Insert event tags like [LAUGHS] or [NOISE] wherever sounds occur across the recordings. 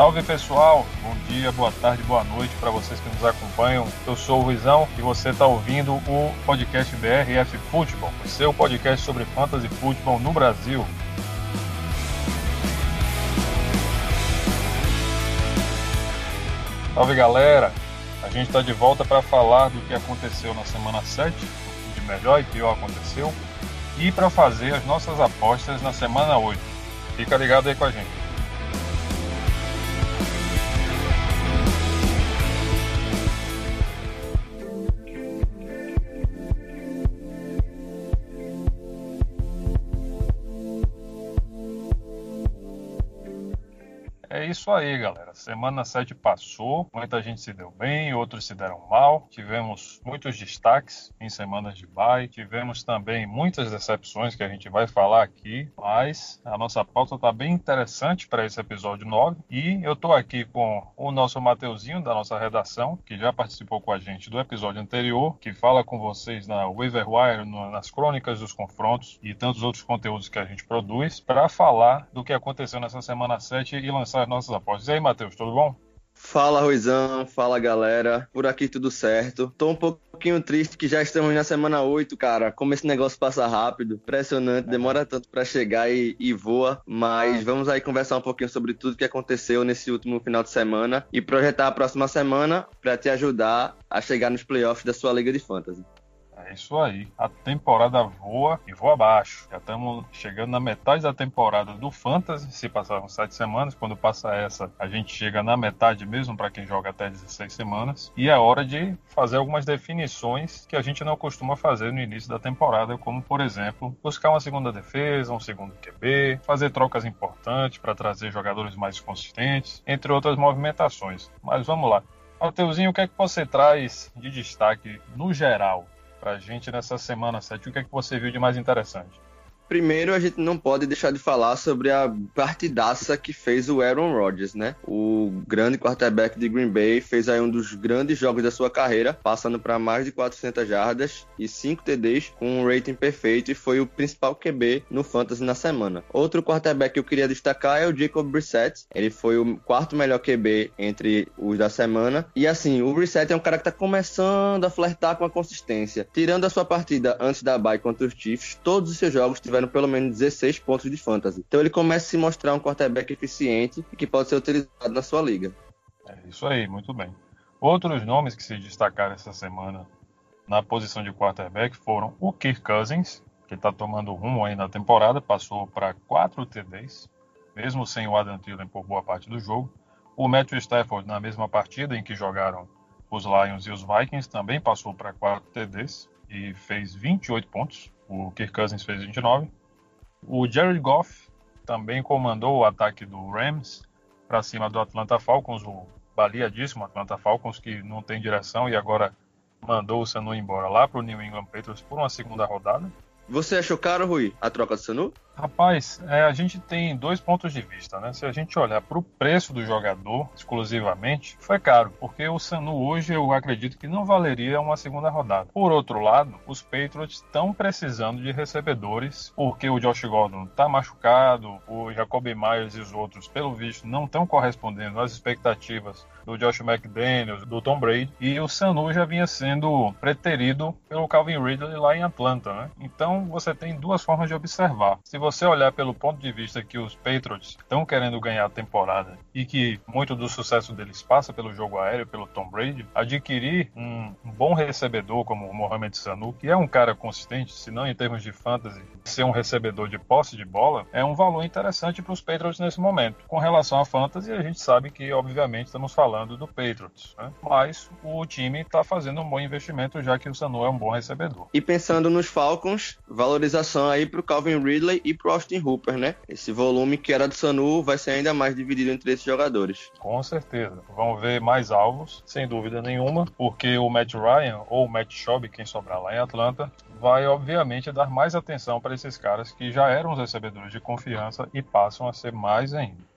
Salve pessoal, bom dia, boa tarde, boa noite para vocês que nos acompanham. Eu sou o Ruizão e você está ouvindo o podcast BRF Futebol, o seu podcast sobre fantasy futebol no Brasil. Salve galera, a gente está de volta para falar do que aconteceu na semana 7, o de melhor e pior aconteceu, e para fazer as nossas apostas na semana 8. Fica ligado aí com a gente. Isso aí, galera. Semana 7 passou, muita gente se deu bem, outros se deram mal. Tivemos muitos destaques em semanas de bye, tivemos também muitas decepções que a gente vai falar aqui, mas a nossa pauta está bem interessante para esse episódio 9. E eu estou aqui com o nosso Mateuzinho, da nossa redação, que já participou com a gente do episódio anterior, que fala com vocês na Waiverwire, nas crônicas dos confrontos e tantos outros conteúdos que a gente produz, para falar do que aconteceu nessa semana 7 e lançar nossas nossas apostas. E aí, Matheus, tudo bom? Fala, Ruizão. Fala, galera. Por aqui tudo certo. Tô um pouquinho triste que já estamos na semana 8, cara. Como esse negócio passa rápido. Impressionante. Demora tanto para chegar e, e, voa. Mas vamos aí conversar um pouquinho sobre tudo que aconteceu nesse último final de semana e projetar a próxima semana para te ajudar a chegar nos playoffs da sua Liga de Fantasy. É isso aí. A temporada voa e voa abaixo. Já estamos chegando na metade da temporada do Fantasy. Se passaram sete semanas, quando passa essa, a gente chega na metade mesmo para quem joga até 16 semanas. E é hora de fazer algumas definições que a gente não costuma fazer no início da temporada, como por exemplo, buscar uma segunda defesa, um segundo QB, fazer trocas importantes para trazer jogadores mais consistentes, entre outras movimentações. Mas vamos lá. Mateuzinho, o que é que você traz de destaque no geral para a gente nessa semana 7. O que é que você viu de mais interessante? Primeiro, a gente não pode deixar de falar sobre a partidaça que fez o Aaron Rodgers, né? O grande quarterback de Green Bay fez aí um dos grandes jogos da sua carreira, passando para mais de 400 jardas e 5 TDs com um rating perfeito e foi o principal QB no Fantasy na semana. Outro quarterback que eu queria destacar é o Jacob Brissett. Ele foi o quarto melhor QB entre os da semana. E assim, o Brissett é um cara que tá começando a flertar com a consistência. Tirando a sua partida antes da bye contra os Chiefs, todos os seus jogos tiveram tiveram pelo menos 16 pontos de fantasy. Então ele começa a se mostrar um quarterback eficiente e que pode ser utilizado na sua liga. É isso aí, muito bem. Outros nomes que se destacaram essa semana na posição de quarterback foram o Kirk Cousins, que está tomando rumo aí na temporada, passou para 4 TDs, mesmo sem o Adam Thielen por boa parte do jogo. O Matthew Stafford, na mesma partida em que jogaram os Lions e os Vikings, também passou para 4 TDs e fez 28 pontos. O Kirk Cousins fez 29. O Jared Goff também comandou o ataque do Rams para cima do Atlanta Falcons, o baleadíssimo Atlanta Falcons, que não tem direção e agora mandou o Sanu embora lá para o New England Patriots por uma segunda rodada. Você achou caro, Rui, a troca do Sanu? Rapaz, é, a gente tem dois pontos de vista, né? Se a gente olhar para o preço do jogador exclusivamente, foi caro, porque o Sanu hoje eu acredito que não valeria uma segunda rodada. Por outro lado, os Patriots estão precisando de recebedores, porque o Josh Gordon está machucado, o Jacoby Myers e os outros, pelo visto, não estão correspondendo às expectativas do Josh McDaniels, do Tom Brady, e o Sanu já vinha sendo preterido pelo Calvin Ridley lá em Atlanta, né? Então você tem duas formas de observar. Se você olhar pelo ponto de vista que os Patriots estão querendo ganhar a temporada e que muito do sucesso deles passa pelo jogo aéreo, pelo Tom Brady, adquirir um bom recebedor como o Mohamed Sanu, que é um cara consistente, se não em termos de fantasy, ser um recebedor de posse de bola, é um valor interessante para os Patriots nesse momento. Com relação à fantasy, a gente sabe que, obviamente, estamos falando do Patriots, né? mas o time está fazendo um bom investimento já que o Sanu é um bom recebedor. E pensando nos Falcons, valorização aí para o Calvin Ridley e pro Austin Hooper, né? Esse volume que era do Sanu vai ser ainda mais dividido entre esses jogadores. Com certeza. Vão ver mais alvos, sem dúvida nenhuma, porque o Matt Ryan ou o Matt Schaub, quem sobrar lá em Atlanta, vai obviamente dar mais atenção para esses caras que já eram os recebedores de confiança e passam a ser mais ainda.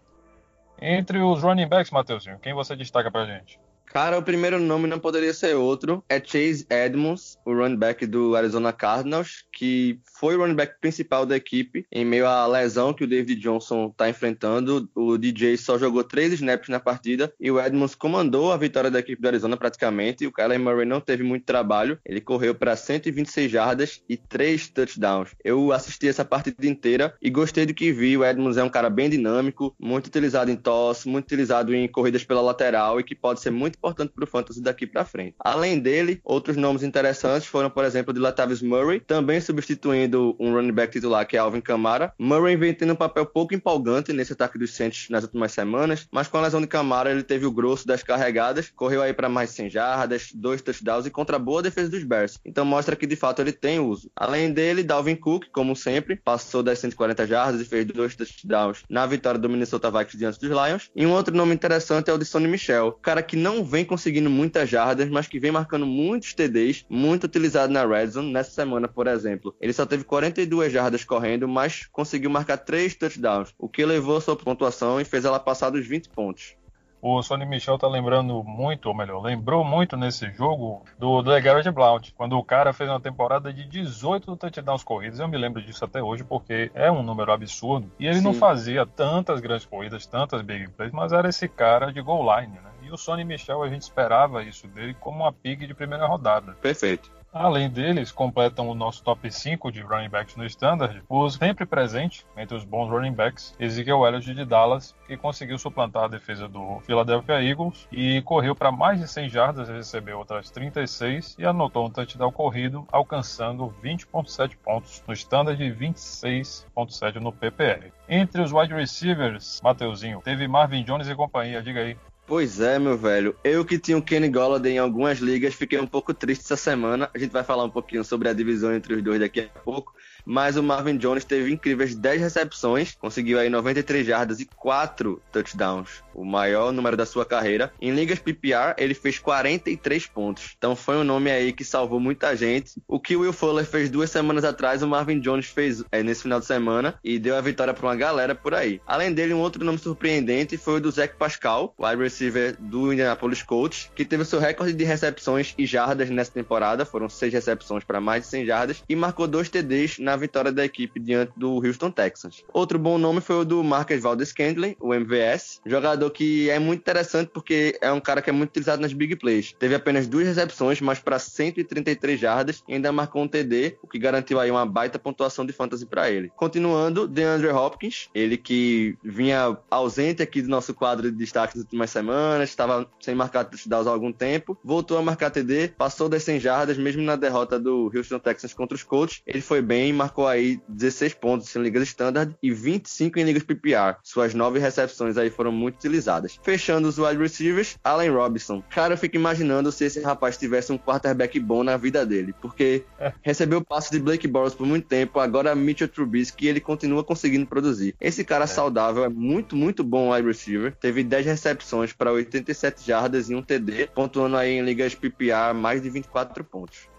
Entre os running backs, Matheusinho, quem você destaca pra gente? Cara, o primeiro nome não poderia ser outro. É Chase Edmonds, o running back do Arizona Cardinals, que foi o running back principal da equipe em meio à lesão que o David Johnson está enfrentando. O DJ só jogou três snaps na partida e o Edmonds comandou a vitória da equipe do Arizona praticamente. E o Kyler Murray não teve muito trabalho. Ele correu para 126 jardas e três touchdowns. Eu assisti essa partida inteira e gostei do que vi. O Edmonds é um cara bem dinâmico, muito utilizado em toss, muito utilizado em corridas pela lateral e que pode ser muito importante para o fantasy daqui para frente. Além dele, outros nomes interessantes foram, por exemplo, de Latavius Murray, também substituindo um running back titular que é Alvin Kamara. Murray vem tendo um papel pouco empolgante nesse ataque dos Saints nas últimas semanas, mas com a lesão de Kamara ele teve o grosso das carregadas, correu aí para mais 100 jardas, dois touchdowns e contra a boa defesa dos Bears. Então mostra que de fato ele tem uso. Além dele, Dalvin Cook, como sempre, passou das 140 jardas e fez dois touchdowns na vitória do Minnesota Vikings diante dos Lions. E um outro nome interessante é o de Sonny Michel, cara que não vem conseguindo muitas jardas, mas que vem marcando muitos TDs, muito utilizado na red zone. Nessa semana, por exemplo, ele só teve 42 jardas correndo, mas conseguiu marcar 3 touchdowns, o que levou a sua pontuação e fez ela passar dos 20 pontos. O Sonny Michel tá lembrando muito, ou melhor, lembrou muito nesse jogo do, do Garrett Blount, quando o cara fez uma temporada de 18 touchdowns corridos. Eu me lembro disso até hoje porque é um número absurdo. E ele Sim. não fazia tantas grandes corridas, tantas big plays, mas era esse cara de goal line, né? O Sonny Michel a gente esperava isso dele como uma pick de primeira rodada. Perfeito. Além deles, completam o nosso top 5 de running backs no Standard, os sempre presente entre os bons running backs, Ezekiel Elliott de Dallas, que conseguiu suplantar a defesa do Philadelphia Eagles e correu para mais de 100 jardas, recebeu outras 36 e anotou um touchdown corrido, alcançando 20.7 pontos no Standard e 26.7 no PPR. Entre os wide receivers, Mateuzinho, teve Marvin Jones e companhia, diga aí. Pois é, meu velho. Eu que tinha o Kenny Golladay em algumas ligas, fiquei um pouco triste essa semana. A gente vai falar um pouquinho sobre a divisão entre os dois daqui a pouco mas o Marvin Jones teve incríveis 10 recepções, conseguiu aí 93 jardas e 4 touchdowns, o maior número da sua carreira. Em ligas PPR, ele fez 43 pontos. Então foi um nome aí que salvou muita gente. O que o Will Fuller fez duas semanas atrás, o Marvin Jones fez é, nesse final de semana e deu a vitória para uma galera por aí. Além dele, um outro nome surpreendente foi o do Zach Pascal, wide receiver do Indianapolis Colts, que teve seu recorde de recepções e jardas nessa temporada. Foram seis recepções para mais de 100 jardas e marcou dois TDs na na vitória da equipe diante do Houston Texans. Outro bom nome foi o do Marcus Valdez Scandlin, o MVS, jogador que é muito interessante porque é um cara que é muito utilizado nas big plays. Teve apenas duas recepções, mas para 133 jardas e ainda marcou um TD, o que garantiu aí uma baita pontuação de fantasy para ele. Continuando, DeAndre Hopkins, ele que vinha ausente aqui do nosso quadro de destaques nas últimas semanas, estava sem marcar touchdowns há algum tempo, voltou a marcar TD, passou das 100 jardas, mesmo na derrota do Houston Texans contra os Colts, ele foi bem, marcou aí 16 pontos em ligas standard e 25 em ligas PPR. Suas nove recepções aí foram muito utilizadas. Fechando os wide receivers, Allen Robinson. Cara, eu fico imaginando se esse rapaz tivesse um quarterback bom na vida dele, porque [LAUGHS] recebeu passos de Blake Bortles por muito tempo, agora Mitchell Trubisky, ele continua conseguindo produzir. Esse cara é. saudável é muito, muito bom wide receiver. Teve 10 recepções para 87 jardas e um TD, pontuando aí em ligas PPR mais de 24 pontos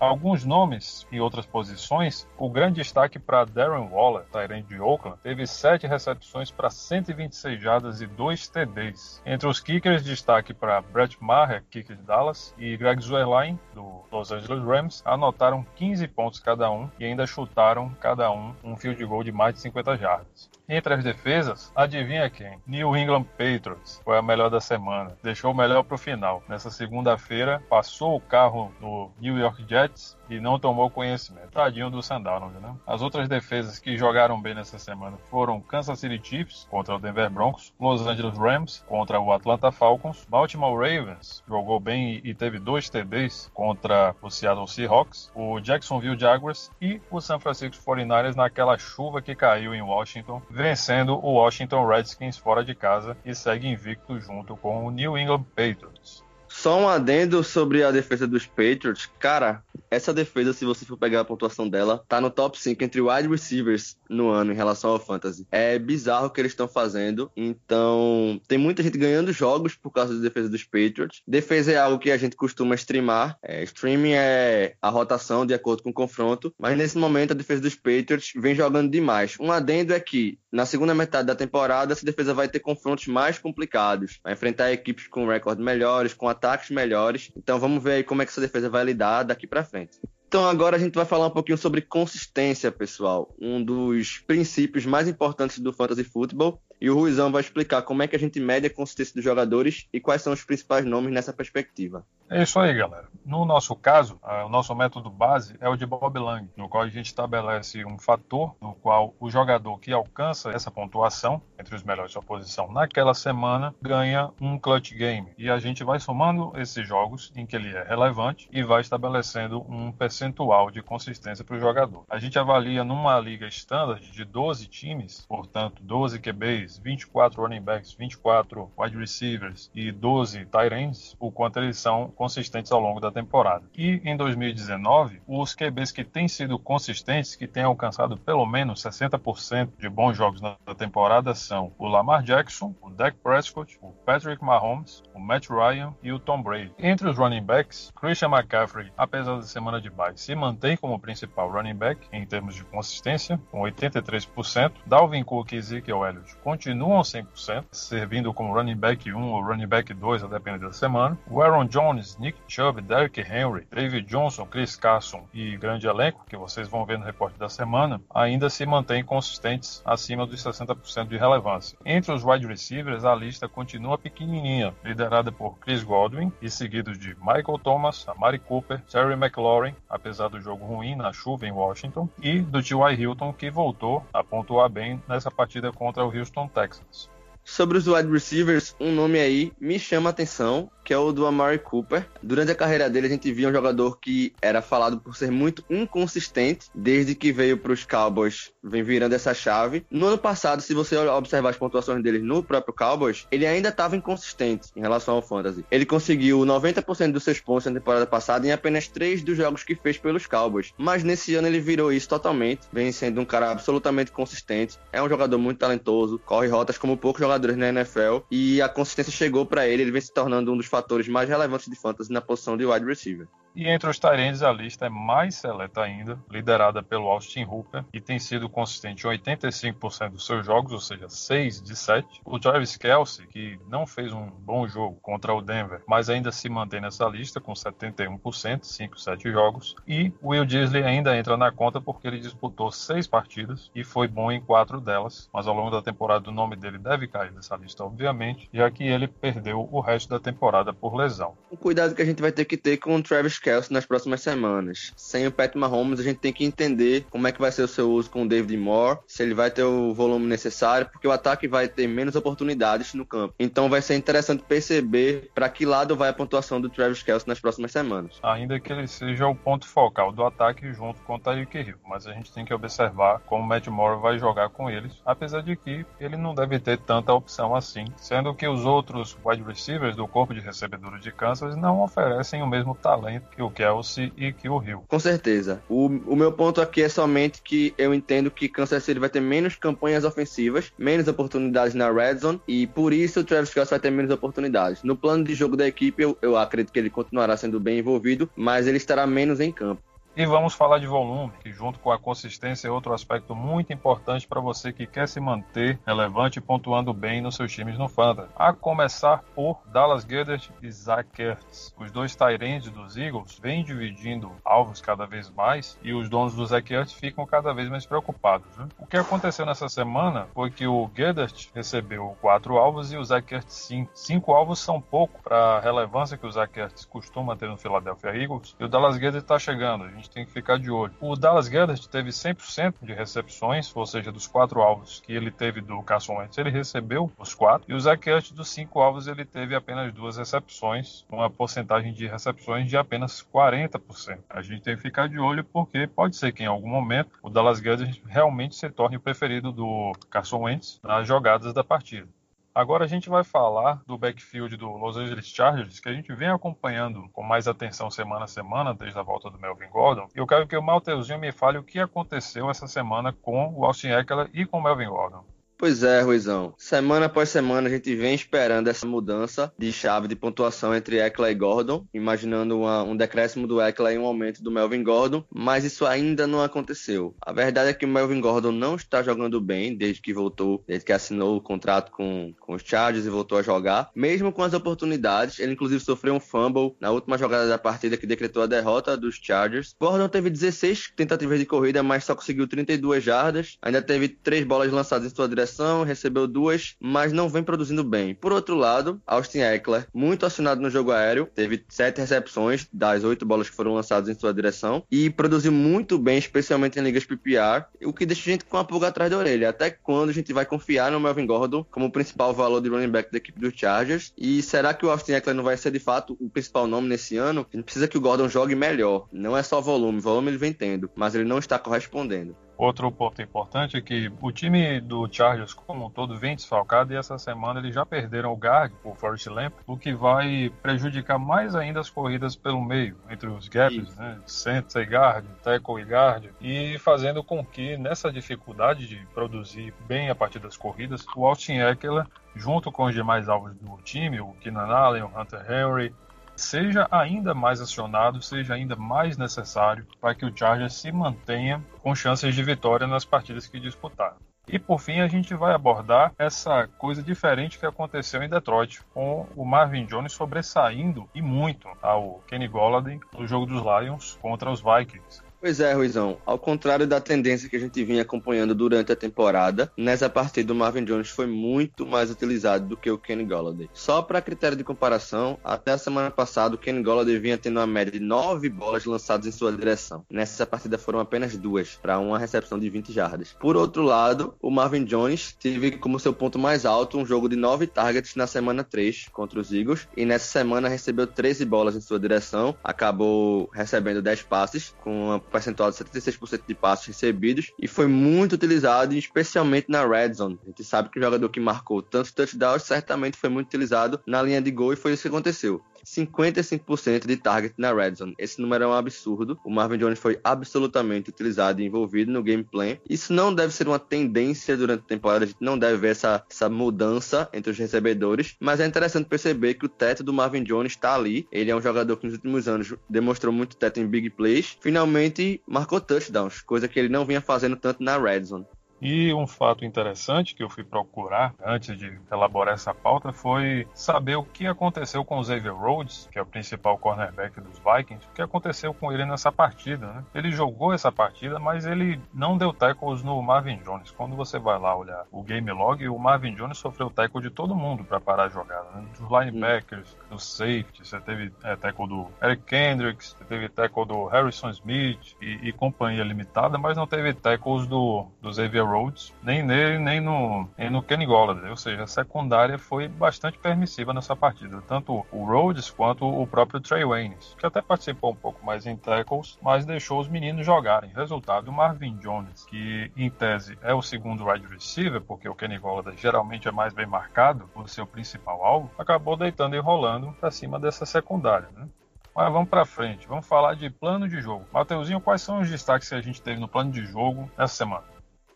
alguns nomes em outras posições, o grande destaque para Darren Waller, Tyrant de Oakland, teve 7 recepções para 126 jardas e 2 TDs. Entre os kickers, destaque para Brett Maher, kicker de Dallas, e Greg Zuerlein, do Los Angeles Rams, anotaram 15 pontos cada um e ainda chutaram cada um um field goal de mais de 50 jardas. Entre as defesas, adivinha quem? New England Patriots foi a melhor da semana. Deixou o melhor para o final. Nessa segunda-feira, passou o carro no New York Jets e não tomou conhecimento. Tadinho do Sandalwood, né? As outras defesas que jogaram bem nessa semana foram Kansas City Chiefs contra o Denver Broncos, Los Angeles Rams contra o Atlanta Falcons, Baltimore Ravens jogou bem e teve dois TDs contra o Seattle Seahawks, o Jacksonville Jaguars e o San Francisco 49ers naquela chuva que caiu em Washington, vencendo o Washington Redskins fora de casa e segue invicto junto com o New England Patriots. Só um adendo sobre a defesa dos Patriots. Cara, essa defesa, se você for pegar a pontuação dela, tá no top 5 entre wide receivers no ano em relação ao fantasy. É bizarro o que eles estão fazendo. Então, tem muita gente ganhando jogos por causa da defesa dos Patriots. Defesa é algo que a gente costuma streamar. É, streaming é a rotação de acordo com o confronto. Mas nesse momento, a defesa dos Patriots vem jogando demais. Um adendo é que, na segunda metade da temporada, essa defesa vai ter confrontos mais complicados. Vai enfrentar equipes com recordes melhores, com ataques melhores. Então, vamos ver aí como é que essa defesa vai lidar daqui para frente. Então agora a gente vai falar um pouquinho sobre consistência, pessoal. Um dos princípios mais importantes do fantasy football. E o Ruizão vai explicar como é que a gente mede a consistência dos jogadores e quais são os principais nomes nessa perspectiva. É isso aí, galera. No nosso caso, o nosso método base é o de Bob Lang, no qual a gente estabelece um fator no qual o jogador que alcança essa pontuação entre os melhores sua posição naquela semana ganha um clutch game. E a gente vai somando esses jogos em que ele é relevante e vai estabelecendo um percentual de consistência para o jogador. A gente avalia numa liga standard de 12 times, portanto 12 QBs, 24 running backs, 24 wide receivers e 12 tight ends, o quanto eles são consistentes ao longo da temporada. E em 2019, os QBs que têm sido consistentes, que têm alcançado pelo menos 60% de bons jogos na temporada são o Lamar Jackson, o Dak Prescott, o Patrick Mahomes, o Matt Ryan e o Tom Brady. Entre os running backs, Christian McCaffrey, apesar da semana de bye, se mantém como principal running back em termos de consistência, com 83%. Dalvin Cook e Ezekiel Elliott continuam 100%, servindo como running back 1 ou running back 2, a depender da semana. O Aaron Jones Nick Chubb, Derrick Henry, David Johnson, Chris Carson e grande elenco, que vocês vão ver no reporte da semana, ainda se mantêm consistentes acima dos 60% de relevância. Entre os wide receivers, a lista continua pequenininha, liderada por Chris Godwin e seguidos de Michael Thomas, Amari Cooper, Terry McLaurin, apesar do jogo ruim na chuva em Washington, e do T.Y. Hilton, que voltou a pontuar bem nessa partida contra o Houston Texans. Sobre os wide receivers, um nome aí me chama a atenção, que é o do Amari Cooper. Durante a carreira dele, a gente via um jogador que era falado por ser muito inconsistente, desde que veio para os Cowboys, vem virando essa chave. No ano passado, se você observar as pontuações dele no próprio Cowboys, ele ainda estava inconsistente em relação ao Fantasy. Ele conseguiu 90% dos seus pontos na temporada passada em apenas 3 dos jogos que fez pelos Cowboys. Mas nesse ano ele virou isso totalmente, vem sendo um cara absolutamente consistente. É um jogador muito talentoso, corre rotas como poucos jogadores na NFL e a consistência chegou para ele, ele vem se tornando um dos fatores mais relevantes de fantasy na posição de wide receiver. E entre os Tyrands, a lista é mais seleta ainda, liderada pelo Austin Hooper, e tem sido consistente em 85% dos seus jogos, ou seja, 6 de 7. O Travis Kelsey, que não fez um bom jogo contra o Denver, mas ainda se mantém nessa lista com 71%, 5, 7 jogos. E o Will Disley ainda entra na conta porque ele disputou 6 partidas e foi bom em 4 delas, mas ao longo da temporada o nome dele deve cair dessa lista, obviamente, já que ele perdeu o resto da temporada por lesão. O cuidado que a gente vai ter que ter com o Travis Kelsey nas próximas semanas. Sem o Pat Mahomes, a gente tem que entender como é que vai ser o seu uso com o David Moore, se ele vai ter o volume necessário, porque o ataque vai ter menos oportunidades no campo. Então vai ser interessante perceber para que lado vai a pontuação do Travis Kelsey nas próximas semanas. Ainda que ele seja o ponto focal do ataque junto com o Tyreek Hill, mas a gente tem que observar como o Matt Moore vai jogar com eles, apesar de que ele não deve ter tanta opção assim, sendo que os outros wide receivers do corpo de recebedores de Kansas não oferecem o mesmo talento que o Kelsey e que o Hill. Com certeza. O, o meu ponto aqui é somente que eu entendo que Kansas City vai ter menos campanhas ofensivas, menos oportunidades na red zone e por isso o Travis Kelsey vai ter menos oportunidades. No plano de jogo da equipe, eu, eu acredito que ele continuará sendo bem envolvido, mas ele estará menos em campo. E vamos falar de volume, que junto com a consistência é outro aspecto muito importante para você que quer se manter relevante e pontuando bem nos seus times no Fantasy. A começar por Dallas Goedert e Zach Ertz. Os dois Tyrands dos Eagles vêm dividindo alvos cada vez mais e os donos do Zach Ertz ficam cada vez mais preocupados. Né? O que aconteceu nessa semana foi que o Goedert recebeu quatro alvos e o Zach Ertz cinco. Cinco alvos são pouco para a relevância que o Zach Ertz costuma ter no Philadelphia Eagles e o Dallas Goedert está chegando gente tem que ficar de olho. O Dallas Goedert teve 100% de recepções, ou seja, dos quatro alvos que ele teve do Carson Wentz, ele recebeu os quatro. E o Zach Ertz, dos cinco alvos, ele teve apenas duas recepções, uma porcentagem de recepções de apenas 40%. A gente tem que ficar de olho porque pode ser que em algum momento o Dallas Goedert realmente se torne o preferido do Carson Wentz nas jogadas da partida. Agora a gente vai falar do backfield do Los Angeles Chargers, que a gente vem acompanhando com mais atenção semana a semana, desde a volta do Melvin Gordon. E eu quero que o Malteuzinho me fale o que aconteceu essa semana com o Austin Eckler e com o Melvin Gordon. Pois é, Ruizão. Semana após semana a gente vem esperando essa mudança de chave de pontuação entre Eckler e Gordon, imaginando uma, um decréscimo do Eckler e um aumento do Melvin Gordon, mas isso ainda não aconteceu. A verdade é que o Melvin Gordon não está jogando bem desde que voltou, desde que assinou o contrato com, com os Chargers e voltou a jogar. Mesmo com as oportunidades, ele inclusive sofreu um fumble na última jogada da partida que decretou a derrota dos Chargers. Gordon teve 16 tentativas de corrida, mas só conseguiu 32 jardas. Ainda teve três bolas lançadas em sua direção recebeu duas, mas não vem produzindo bem. Por outro lado, Austin Eckler, muito acionado no jogo aéreo, teve sete recepções das oito bolas que foram lançadas em sua direção e produziu muito bem, especialmente em ligas PPR, o que deixa a gente com uma pulga atrás da orelha. Até quando a gente vai confiar no Melvin Gordon como principal valor de running back da equipe dos Chargers? E será que o Austin Eckler não vai ser de fato o principal nome nesse ano? A gente precisa que o Gordon jogue melhor. Não é só volume, volume ele vem tendo, mas ele não está correspondendo. Outro ponto importante é que o time do Chargers como um todo vem desfalcado e essa semana eles já perderam o guard, o Forrest Lamp, o que vai prejudicar mais ainda as corridas pelo meio, entre os gaps, né, center e guard, tackle e guard, e fazendo com que nessa dificuldade de produzir bem a partir das corridas, o Austin Eckler, junto com os demais alvos do time, o Keenan Allen, o Hunter Henry, seja ainda mais acionado, seja ainda mais necessário para que o Chargers se mantenha com chances de vitória nas partidas que disputar. E por fim, a gente vai abordar essa coisa diferente que aconteceu em Detroit, com o Marvin Jones sobressaindo e muito ao Kenny Golladay no jogo dos Lions contra os Vikings. Pois é, Ruizão. Ao contrário da tendência que a gente vinha acompanhando durante a temporada, nessa partida o Marvin Jones foi muito mais utilizado do que o Kenny Golladay. Só para critério de comparação, até a semana passada o Kenny Golladay vinha tendo uma média de 9 bolas lançadas em sua direção. Nessa partida foram apenas duas, para uma recepção de 20 jardas. Por outro lado, o Marvin Jones teve como seu ponto mais alto um jogo de 9 targets na semana 3 contra os Eagles, e nessa semana recebeu 13 bolas em sua direção, acabou recebendo 10 passes, com uma percentual de 76% de passos recebidos e foi muito utilizado, especialmente na red zone. A gente sabe que o jogador que marcou tantos touchdowns certamente foi muito utilizado na linha de gol e foi isso que aconteceu. 55% de target na red zone. Esse número é um absurdo. O Marvin Jones foi absolutamente utilizado e envolvido no gameplay. Isso não deve ser uma tendência durante a temporada. A gente não deve ver essa, essa mudança entre os recebedores. Mas é interessante perceber que o teto do Marvin Jones está ali. Ele é um jogador que nos últimos anos demonstrou muito teto em big plays. Finalmente marcou touchdowns, coisa que ele não vinha fazendo tanto na red zone. E um fato interessante que eu fui procurar antes de elaborar essa pauta foi saber o que aconteceu com o Xavier Rhodes, que é o principal cornerback dos Vikings, o que aconteceu com ele nessa partida. Né? Ele jogou essa partida, mas ele não deu tackles no Marvin Jones. Quando você vai lá olhar o game log, o Marvin Jones sofreu tackle de todo mundo para parar a jogada. Né? Dos linebackers, dos safeties, você teve é, tackle do Eric Kendricks, você teve tackle do Harrison Smith e, e companhia limitada, mas não teve tackles do, do Xavier Rhodes, nem nele, nem no, nem no Kenny Golladay. Ou seja, a secundária foi bastante permissiva nessa partida. Tanto o Rhodes quanto o próprio Trey Waynes, que até participou um pouco mais em tackles, mas deixou os meninos jogarem. Resultado, o Marvin Jones, que em tese é o segundo wide receiver, porque o Kenny Golladay geralmente é mais bem marcado por seu principal alvo, acabou deitando e rolando para cima dessa secundária. Né? Mas vamos para frente, vamos falar de plano de jogo. Mateuzinho, quais são os destaques que a gente teve no plano de jogo nessa semana?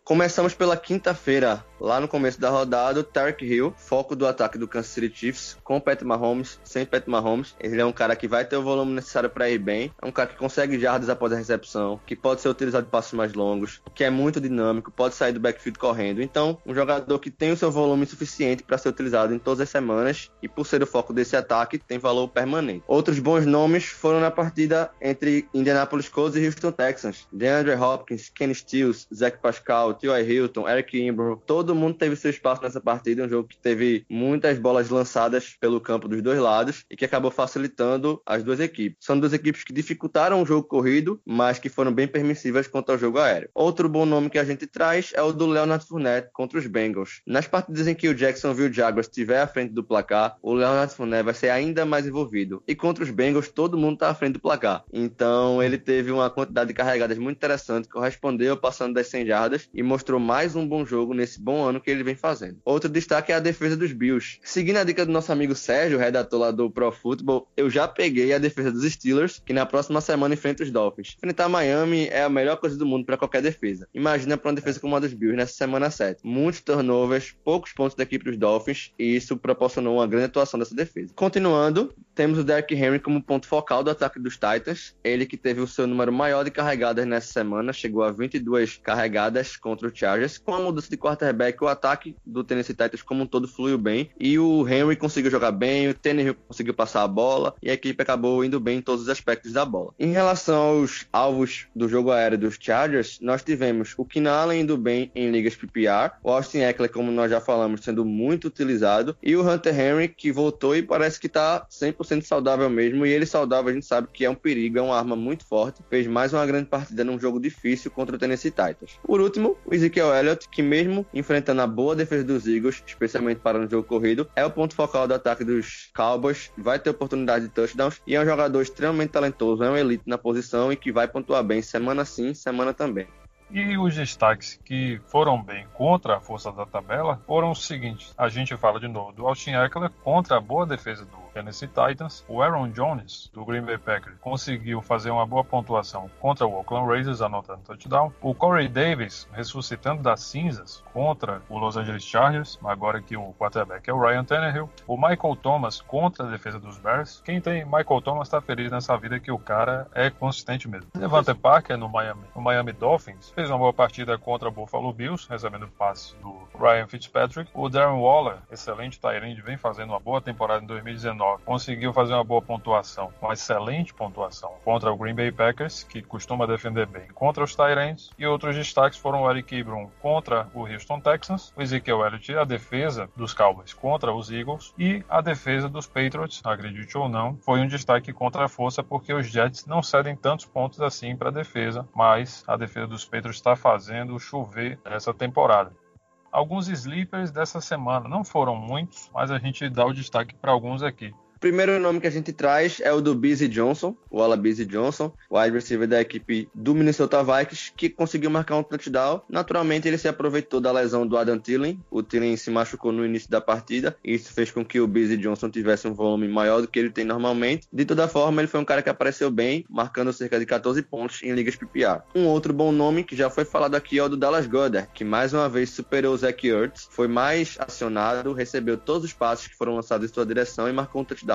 Começamos pela quinta-feira, lá no começo da rodada, o Hill, foco do ataque do Kansas City Chiefs, com Pat Mahomes, sem Pat Mahomes. Ele é um cara que vai ter o volume necessário para ir bem, é um cara que consegue jardas após a recepção, que pode ser utilizado de passos mais longos, que é muito dinâmico, pode sair do backfield correndo. Então, um jogador que tem o seu volume suficiente para ser utilizado em todas as semanas e por ser o foco desse ataque, tem valor permanente. Outros bons nomes foram na partida entre Indianapolis Colts e Houston Texans. DeAndre Hopkins, Kenny Stills, Zach Pascal, T.Y. Hilton, Eric Imbro, todo mundo teve seu espaço nessa partida, um jogo que teve muitas bolas lançadas pelo campo dos dois lados e que acabou facilitando as duas equipes. São duas equipes que dificultaram o jogo corrido, mas que foram bem permissivas quanto ao jogo aéreo. Outro bom nome que a gente traz é o do Leonard Fournette contra os Bengals. Nas partidas em que o Jacksonville Jaguars estiver à frente do placar, o Leonard Fournette vai ser ainda mais envolvido. E contra os Bengals, todo mundo está à frente do placar. Então, ele teve uma quantidade de carregadas muito interessante, correspondeu passando das 100 jardas e mostrou mais um bom jogo nesse bom ano que ele vem fazendo. Outro destaque é a defesa dos Bills. Seguindo a dica do nosso amigo Sérgio, redator lá do Pro Football, eu já peguei a defesa dos Steelers, que na próxima semana enfrenta os Dolphins. Enfrentar Miami é a melhor coisa do mundo para qualquer defesa. Imagina para uma defesa como a dos Bills nessa semana 7. Muitos turnovers, poucos pontos da equipe dos Dolphins, e isso proporcionou uma grande atuação dessa defesa. Continuando, temos o Derrick Henry como ponto focal do ataque dos Titans. Ele que teve o seu número maior de carregadas nessa semana, chegou a 22 carregadas contra o Chargers. Com a mudança de quarterback, o ataque do Tennessee Titans como um todo fluiu bem e o Henry conseguiu jogar bem, o Tannehill conseguiu passar a bola e a equipe acabou indo bem em todos os aspectos da bola. Em relação aos alvos do jogo aéreo dos Chargers, nós tivemos o Keenan Allen indo bem em ligas PPR, o Austin Eckler, como nós já falamos, sendo muito utilizado e o Hunter Henry que voltou e parece que está 100% saudável mesmo e ele saudável a gente sabe que é um perigo, é uma arma muito forte, fez mais uma grande partida num jogo difícil contra o Tennessee Titans. Por último, o Ezekiel Elliott, que mesmo enfrentando a boa defesa dos Eagles, especialmente para no jogo corrido, é o ponto focal do ataque dos Cowboys, vai ter oportunidade de touchdowns e é um jogador extremamente talentoso, é um elite na posição e que vai pontuar bem semana sim, semana também. E os destaques que foram bem contra a força da tabela foram os seguintes. A gente fala de novo do Austin Eckler contra a boa defesa do Tennessee Titans. O Aaron Jones, do Green Bay Packers, conseguiu fazer uma boa pontuação contra o Oakland Raiders, anotando touchdown. O Corey Davis, ressuscitando das cinzas contra o Los Angeles Chargers, agora que o quarterback é o Ryan Tannehill. O Michael Thomas contra a defesa dos Bears. Quem tem Michael Thomas está feliz nessa vida que o cara é consistente mesmo. Levante Parker no Miami, no Miami Dolphins fez uma boa partida contra o Buffalo Bills, recebendo passe do Ryan Fitzpatrick. O Darren Waller, excelente Tyrande, vem fazendo uma boa temporada em 2019 conseguiu fazer uma boa pontuação, uma excelente pontuação contra o Green Bay Packers, que costuma defender bem contra os Tyrants, e outros destaques foram o Eric Ebron contra o Houston Texans, o Ezekiel Elliott, a defesa dos Cowboys contra os Eagles e a defesa dos Patriots, acredite ou não, foi um destaque contra a força porque os Jets não cedem tantos pontos assim para a defesa, mas a defesa dos Patriots está fazendo chover essa temporada alguns sleepers dessa semana. Não foram muitos, mas a gente dá o destaque para alguns aqui primeiro nome que a gente traz é o do Busy Johnson, o Ala Busy Johnson, wide receiver da equipe do Minnesota Vikings, que conseguiu marcar um touchdown. Naturalmente, ele se aproveitou da lesão do Adam Thielen. O Thielen se machucou no início da partida, e isso fez com que o Busy Johnson tivesse um volume maior do que ele tem normalmente. De toda forma, ele foi um cara que apareceu bem, marcando cerca de 14 pontos em ligas PPR. Um outro bom nome que já foi falado aqui é o do Dallas Goddard, que mais uma vez superou o Zach Ertz, foi mais acionado, recebeu todos os passes que foram lançados em sua direção e marcou um touchdown.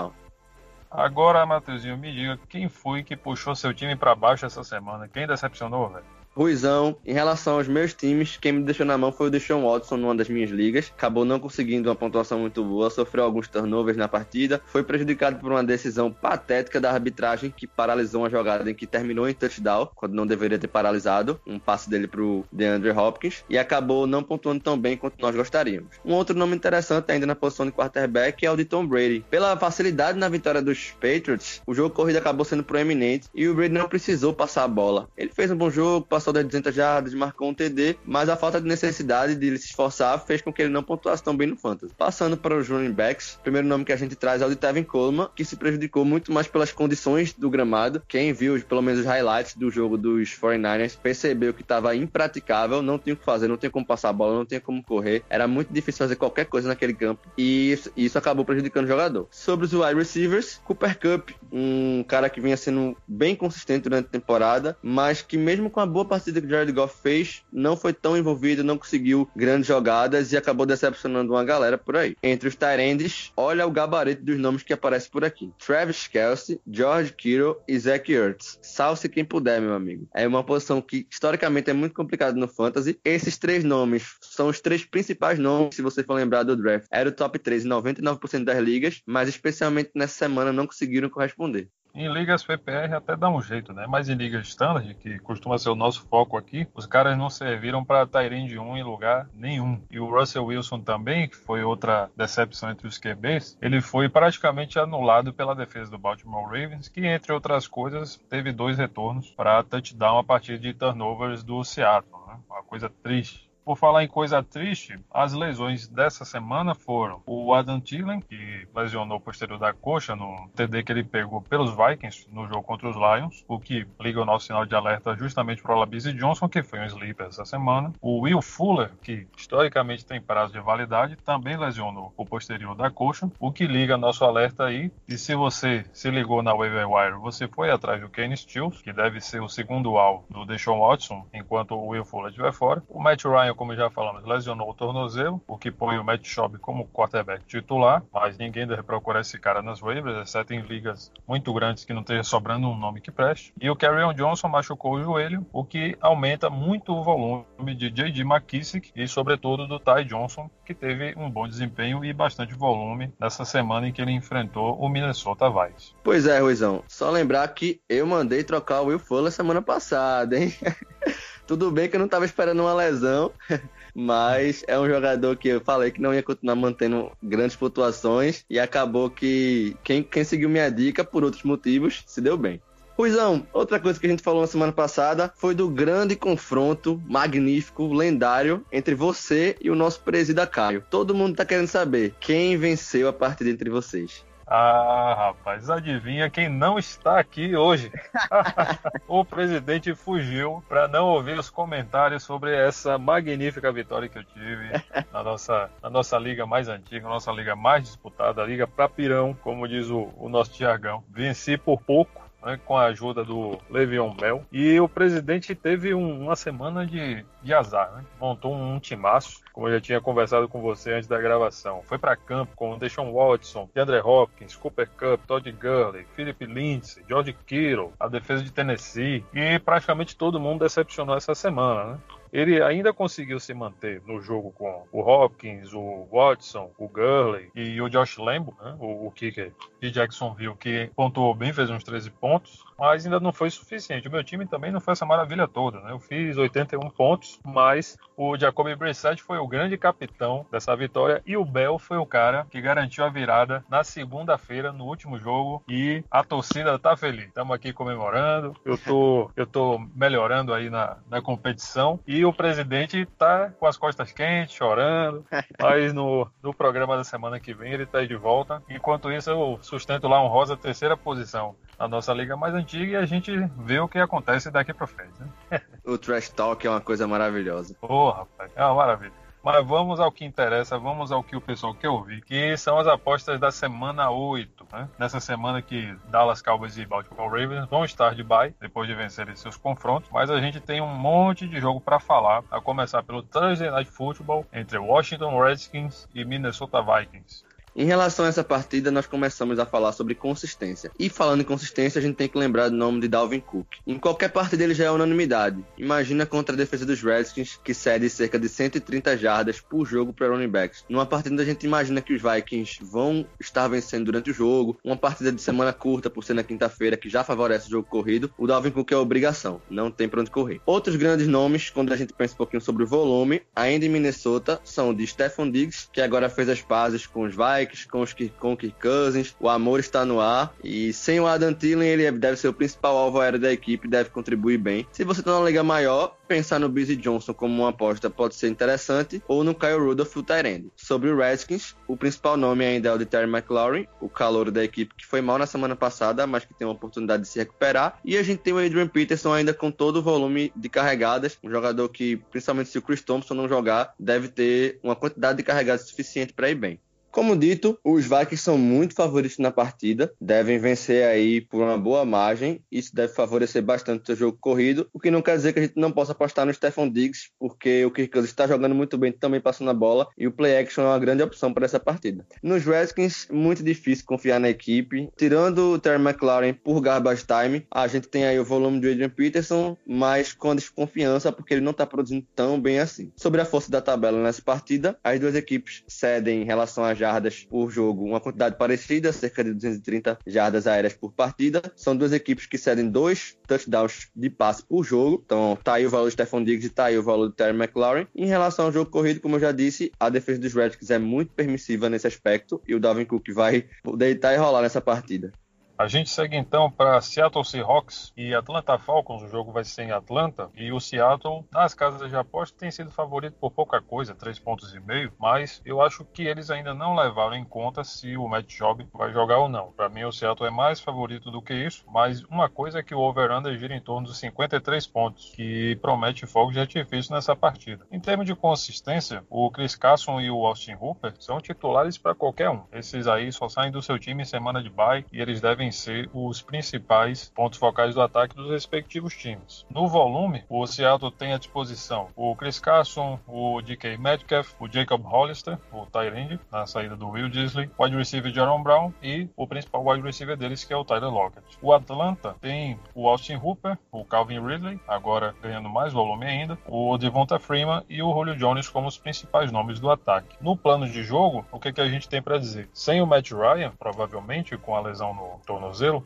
Agora, Matheusinho, me diga quem foi que puxou seu time para baixo essa semana? Quem decepcionou, velho? Ruizão, em relação aos meus times, quem me deixou na mão foi o Deshaun Watson numa das minhas ligas. Acabou não conseguindo uma pontuação muito boa, sofreu alguns turnovers na partida. Foi prejudicado por uma decisão patética da arbitragem que paralisou uma jogada em que terminou em touchdown, quando não deveria ter paralisado. Um passe dele pro DeAndre Hopkins. E acabou não pontuando tão bem quanto nós gostaríamos. Um outro nome interessante ainda na posição de quarterback é o de Tom Brady. Pela facilidade na vitória dos Patriots, o jogo corrido acabou sendo proeminente e o Brady não precisou passar a bola. Ele fez um bom jogo, passou das 200 jardas, marcou um TD, mas a falta de necessidade de ele se esforçar fez com que ele não pontuasse tão bem no Fantasy. Passando para os running backs, o primeiro nome que a gente traz é o de Tevin Coleman, que se prejudicou muito mais pelas condições do gramado. Quem viu pelo menos os highlights do jogo dos 49ers percebeu que estava impraticável, não tinha o que fazer, não tinha como passar a bola, não tinha como correr, era muito difícil fazer qualquer coisa naquele campo e isso, isso acabou prejudicando o jogador. Sobre os wide receivers, Cooper Cup, um cara que vinha sendo bem consistente durante a temporada, mas que mesmo com a boa partida que o Jared Goff fez, não foi tão envolvido, não conseguiu grandes jogadas e acabou decepcionando uma galera por aí. Entre os Tyrands, olha o gabarito dos nomes que aparecem por aqui. Travis Kelsey, George Kittle e Zach Ertz. Salve quem puder, meu amigo. É uma posição que historicamente é muito complicada no Fantasy. Esses três nomes são os três principais nomes, se você for lembrar do draft. Era o top 3 em 99% das ligas, mas especialmente nessa semana não conseguiram corresponder. Em ligas PPR até dá um jeito, né? Mas em ligas standard, que costuma ser o nosso foco aqui, os caras não serviram para Tyrande 1 em lugar nenhum. E o Russell Wilson também, que foi outra decepção entre os QBs, ele foi praticamente anulado pela defesa do Baltimore Ravens, que entre outras coisas teve dois retornos para touchdown a partir de turnovers do Seattle, né? Uma coisa triste Por falar em coisa triste, as lesões dessa semana foram o Adam Thielen, que lesionou o posterior da coxa no TD que ele pegou pelos Vikings no jogo contra os Lions, o que liga o nosso sinal de alerta justamente para o Labise Johnson, que foi um sleeper essa semana. O Will Fuller, que historicamente tem prazo de validade, também lesionou o posterior da coxa, o que liga nosso alerta aí. E se você se ligou na waiver wire, você foi atrás do Kenny Stills, que deve ser o segundo alvo do Deshaun Watson, enquanto o Will Fuller estiver fora. O Matt Ryan, como já falamos, lesionou o tornozelo, o que põe o Matt Schaub como quarterback titular, mas ninguém deve procurar esse cara nas waivers, exceto em ligas muito grandes que não esteja sobrando um nome que preste. E o Carrion Johnson machucou o joelho, o que aumenta muito o volume de J.D. McKissick e, sobretudo, do Ty Johnson, que teve um bom desempenho e bastante volume nessa semana em que ele enfrentou o Minnesota Vikings. Pois é, Ruizão. Só lembrar que eu mandei trocar o Will Fuller semana passada, hein? [LAUGHS] Tudo bem que eu não estava esperando uma lesão, [LAUGHS] mas é um jogador que eu falei que não ia continuar mantendo grandes pontuações e acabou que quem, quem seguiu minha dica por outros motivos se deu bem. Ruizão, outra coisa que a gente falou na semana passada foi do grande confronto magnífico, lendário, entre você e o nosso presida Caio. Todo mundo tá querendo saber quem venceu a partida entre vocês. Ah, rapaz, adivinha quem não está aqui hoje? [LAUGHS] [LAUGHS] o presidente fugiu para não ouvir os comentários sobre essa magnífica vitória que eu tive [LAUGHS] na nossa, na nossa liga mais antiga, nossa liga mais disputada, a Liga Prapirão, como diz o, o nosso Tiagão. Venci por pouco, né, com a ajuda do Levion Bell. E o presidente teve um, uma semana de, de azar, né? montou um, um timaço, como eu já tinha conversado com você antes da gravação. Foi para campo com Deshaun Watson, DeAndre Hopkins, Cooper Cup, Todd Gurley, Philip Lindsay, George Kittle, a defesa de Tennessee. E praticamente todo mundo decepcionou essa semana, né? Ele ainda conseguiu se manter no jogo com o Hopkins, o Watson, o Gurley e o Josh Lambo, né, o, o kicker de Jacksonville, que pontuou bem, fez uns 13 pontos, mas ainda não foi suficiente. O meu time também não foi essa maravilha toda, né? Eu fiz 81 pontos, mas o Jacoby Brissett foi o grande capitão dessa vitória e o Bell foi o cara que garantiu a virada na segunda-feira, no último jogo, e a torcida tá feliz. Estamos aqui comemorando, eu tô, eu tô melhorando aí na, na competição e o presidente tá com as costas quentes, chorando. [LAUGHS] Mas no, no programa da semana que vem ele tá aí de volta. Enquanto isso, eu sustento lá um rosa terceira posição na nossa liga mais antiga e a gente vê o que acontece daqui para frente. Né? o trash talk é uma coisa maravilhosa. Porra, rapaz, é uma maravilha. Mas vamos ao que interessa, vamos ao que o pessoal quer ouvir, que são as apostas da semana 8. Né? Nessa semana que Dallas Cowboys e Baltimore Ravens vão estar de bye, depois de vencerem seus confrontos, mas a gente tem um monte de jogo para falar, a começar pelo Thursday Night Football entre Washington Redskins e Minnesota Vikings. Em relação a essa partida, nós começamos a falar sobre consistência. E falando em consistência, a gente tem que lembrar do nome de Dalvin Cook. Em qualquer partida ele já é unanimidade. Imagina contra a defesa dos Redskins, que cede cerca de 130 jardas por jogo para running backs. Numa partida a gente imagina que os Vikings vão estar vencendo durante o jogo. Uma partida de semana curta, por ser na quinta-feira, que já favorece o jogo corrido. O Dalvin Cook é obrigação, não tem para onde correr. Outros grandes nomes, quando a gente pensa um pouquinho sobre o volume, ainda em Minnesota, são de Stephon Diggs, que agora fez as pazes com os Vikings com, os, com Kirk Cousins, o amor está no ar. E sem o Adam Thielen, ele deve ser o principal alvo aéreo da equipe, deve contribuir bem. Se você está na liga maior, pensar no Busy Johnson como uma aposta pode ser interessante, ou no Kyle Rudolph, o Tyrande. Sobre o Redskins, o principal nome ainda é o de Terry McLaurin, o calor da equipe que foi mal na semana passada, mas que tem uma oportunidade de se recuperar. E a gente tem o Adrian Peterson ainda com todo o volume de carregadas, um jogador que, principalmente se o Chris Thompson não jogar, deve ter uma quantidade de carregadas suficiente para ir bem. Como dito, os Vikings são muito favoritos na partida, devem vencer aí por uma boa margem, isso deve favorecer bastante o seu jogo corrido, o que não quer dizer que a gente não possa apostar no Stephon Diggs, porque o Kirk Cousins está jogando muito bem, também passando a bola, e o play action é uma grande opção para essa partida. Nos Redskins, muito difícil confiar na equipe, tirando o Terry McLaren por garbage time, a gente tem aí o volume do Adrian Peterson, mas com desconfiança, porque ele não está produzindo tão bem assim. Sobre a força da tabela nessa partida, as duas equipes cedem em relação a jardas por jogo, uma quantidade parecida, cerca de 230 jardas aéreas por partida. São duas equipes que cedem dois touchdowns de passe por jogo. Então, tá aí o valor do Stephon Diggs e tá aí o valor do Terry McLaurin. Em relação ao jogo corrido, como eu já disse, a defesa dos Redskins é muito permissiva nesse aspecto e o Dalvin Cook vai deitar e rolar nessa partida. A gente segue então para Seattle Seahawks e Atlanta Falcons. O jogo vai ser em Atlanta e o Seattle, nas casas de aposta, tem sido favorito por pouca coisa, três pontos e meio, mas eu acho que eles ainda não levaram em conta se o Matt Job vai jogar ou não. Para mim, o Seattle é mais favorito do que isso, mas uma coisa é que o over-under gira em torno dos 53 pontos, que promete fogo de artifício nessa partida. Em termos de consistência, o Chris Carson e o Austin Hooper são titulares para qualquer um. Esses aí só saem do seu time em semana de bye e eles devem ser os principais pontos focais do ataque dos respectivos times. No volume, o Seattle tem à disposição o Chris Carson, o DK Metcalf, o Jacob Hollister, o Tyrande, na saída do Will Disley, o wide receiver Jaron Brown e o principal wide receiver deles, que é o Tyler Lockett. O Atlanta tem o Austin Hooper, o Calvin Ridley, agora ganhando mais volume ainda, o Devonta Freeman e o Julio Jones como os principais nomes do ataque. No plano de jogo, o que, que a gente tem para dizer? Sem o Matt Ryan, provavelmente com a lesão no tornozelo,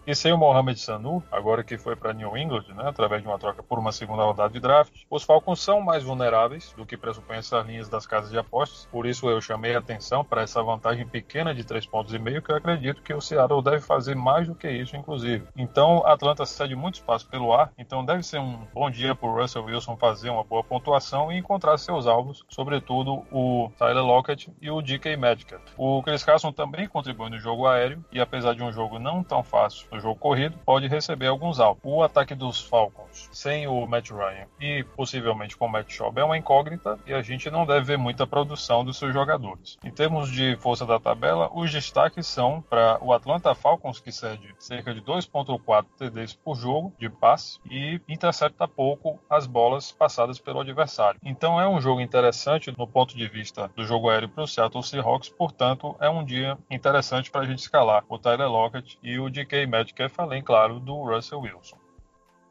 e sem o Mohamed Sanu, agora que foi para New England, né, através de uma troca por uma segunda rodada de draft, os Falcons são mais vulneráveis do que pressupõem essas linhas das casas de apostas, por isso eu chamei a atenção para essa vantagem pequena de 3 pontos e meio, que eu acredito que o Seattle deve fazer mais do que isso, inclusive. Então, Atlanta cede muito espaço pelo ar, então deve ser um bom dia para o Russell Wilson fazer uma boa pontuação e encontrar seus alvos, sobretudo o Tyler Lockett e o DK Metcalf. O Chris Carson também contribui no jogo aéreo e apesar de um jogo não tão fácil no jogo corrido, pode receber alguns alvos. O ataque dos Falcons sem o Matt Ryan e possivelmente com o Matt Schaub é uma incógnita e a gente não deve ver muita produção dos seus jogadores. Em termos de força da tabela, os destaques são para o Atlanta Falcons, que cede cerca de 2.4 TDs por jogo de passe e intercepta pouco as bolas passadas pelo adversário. Então é um jogo interessante no ponto de vista do jogo aéreo para o Seattle Seahawks, portanto é um dia interessante para a gente escalar o Tyler Lockett e o DK Metcalf, além, claro, do Russell Wilson.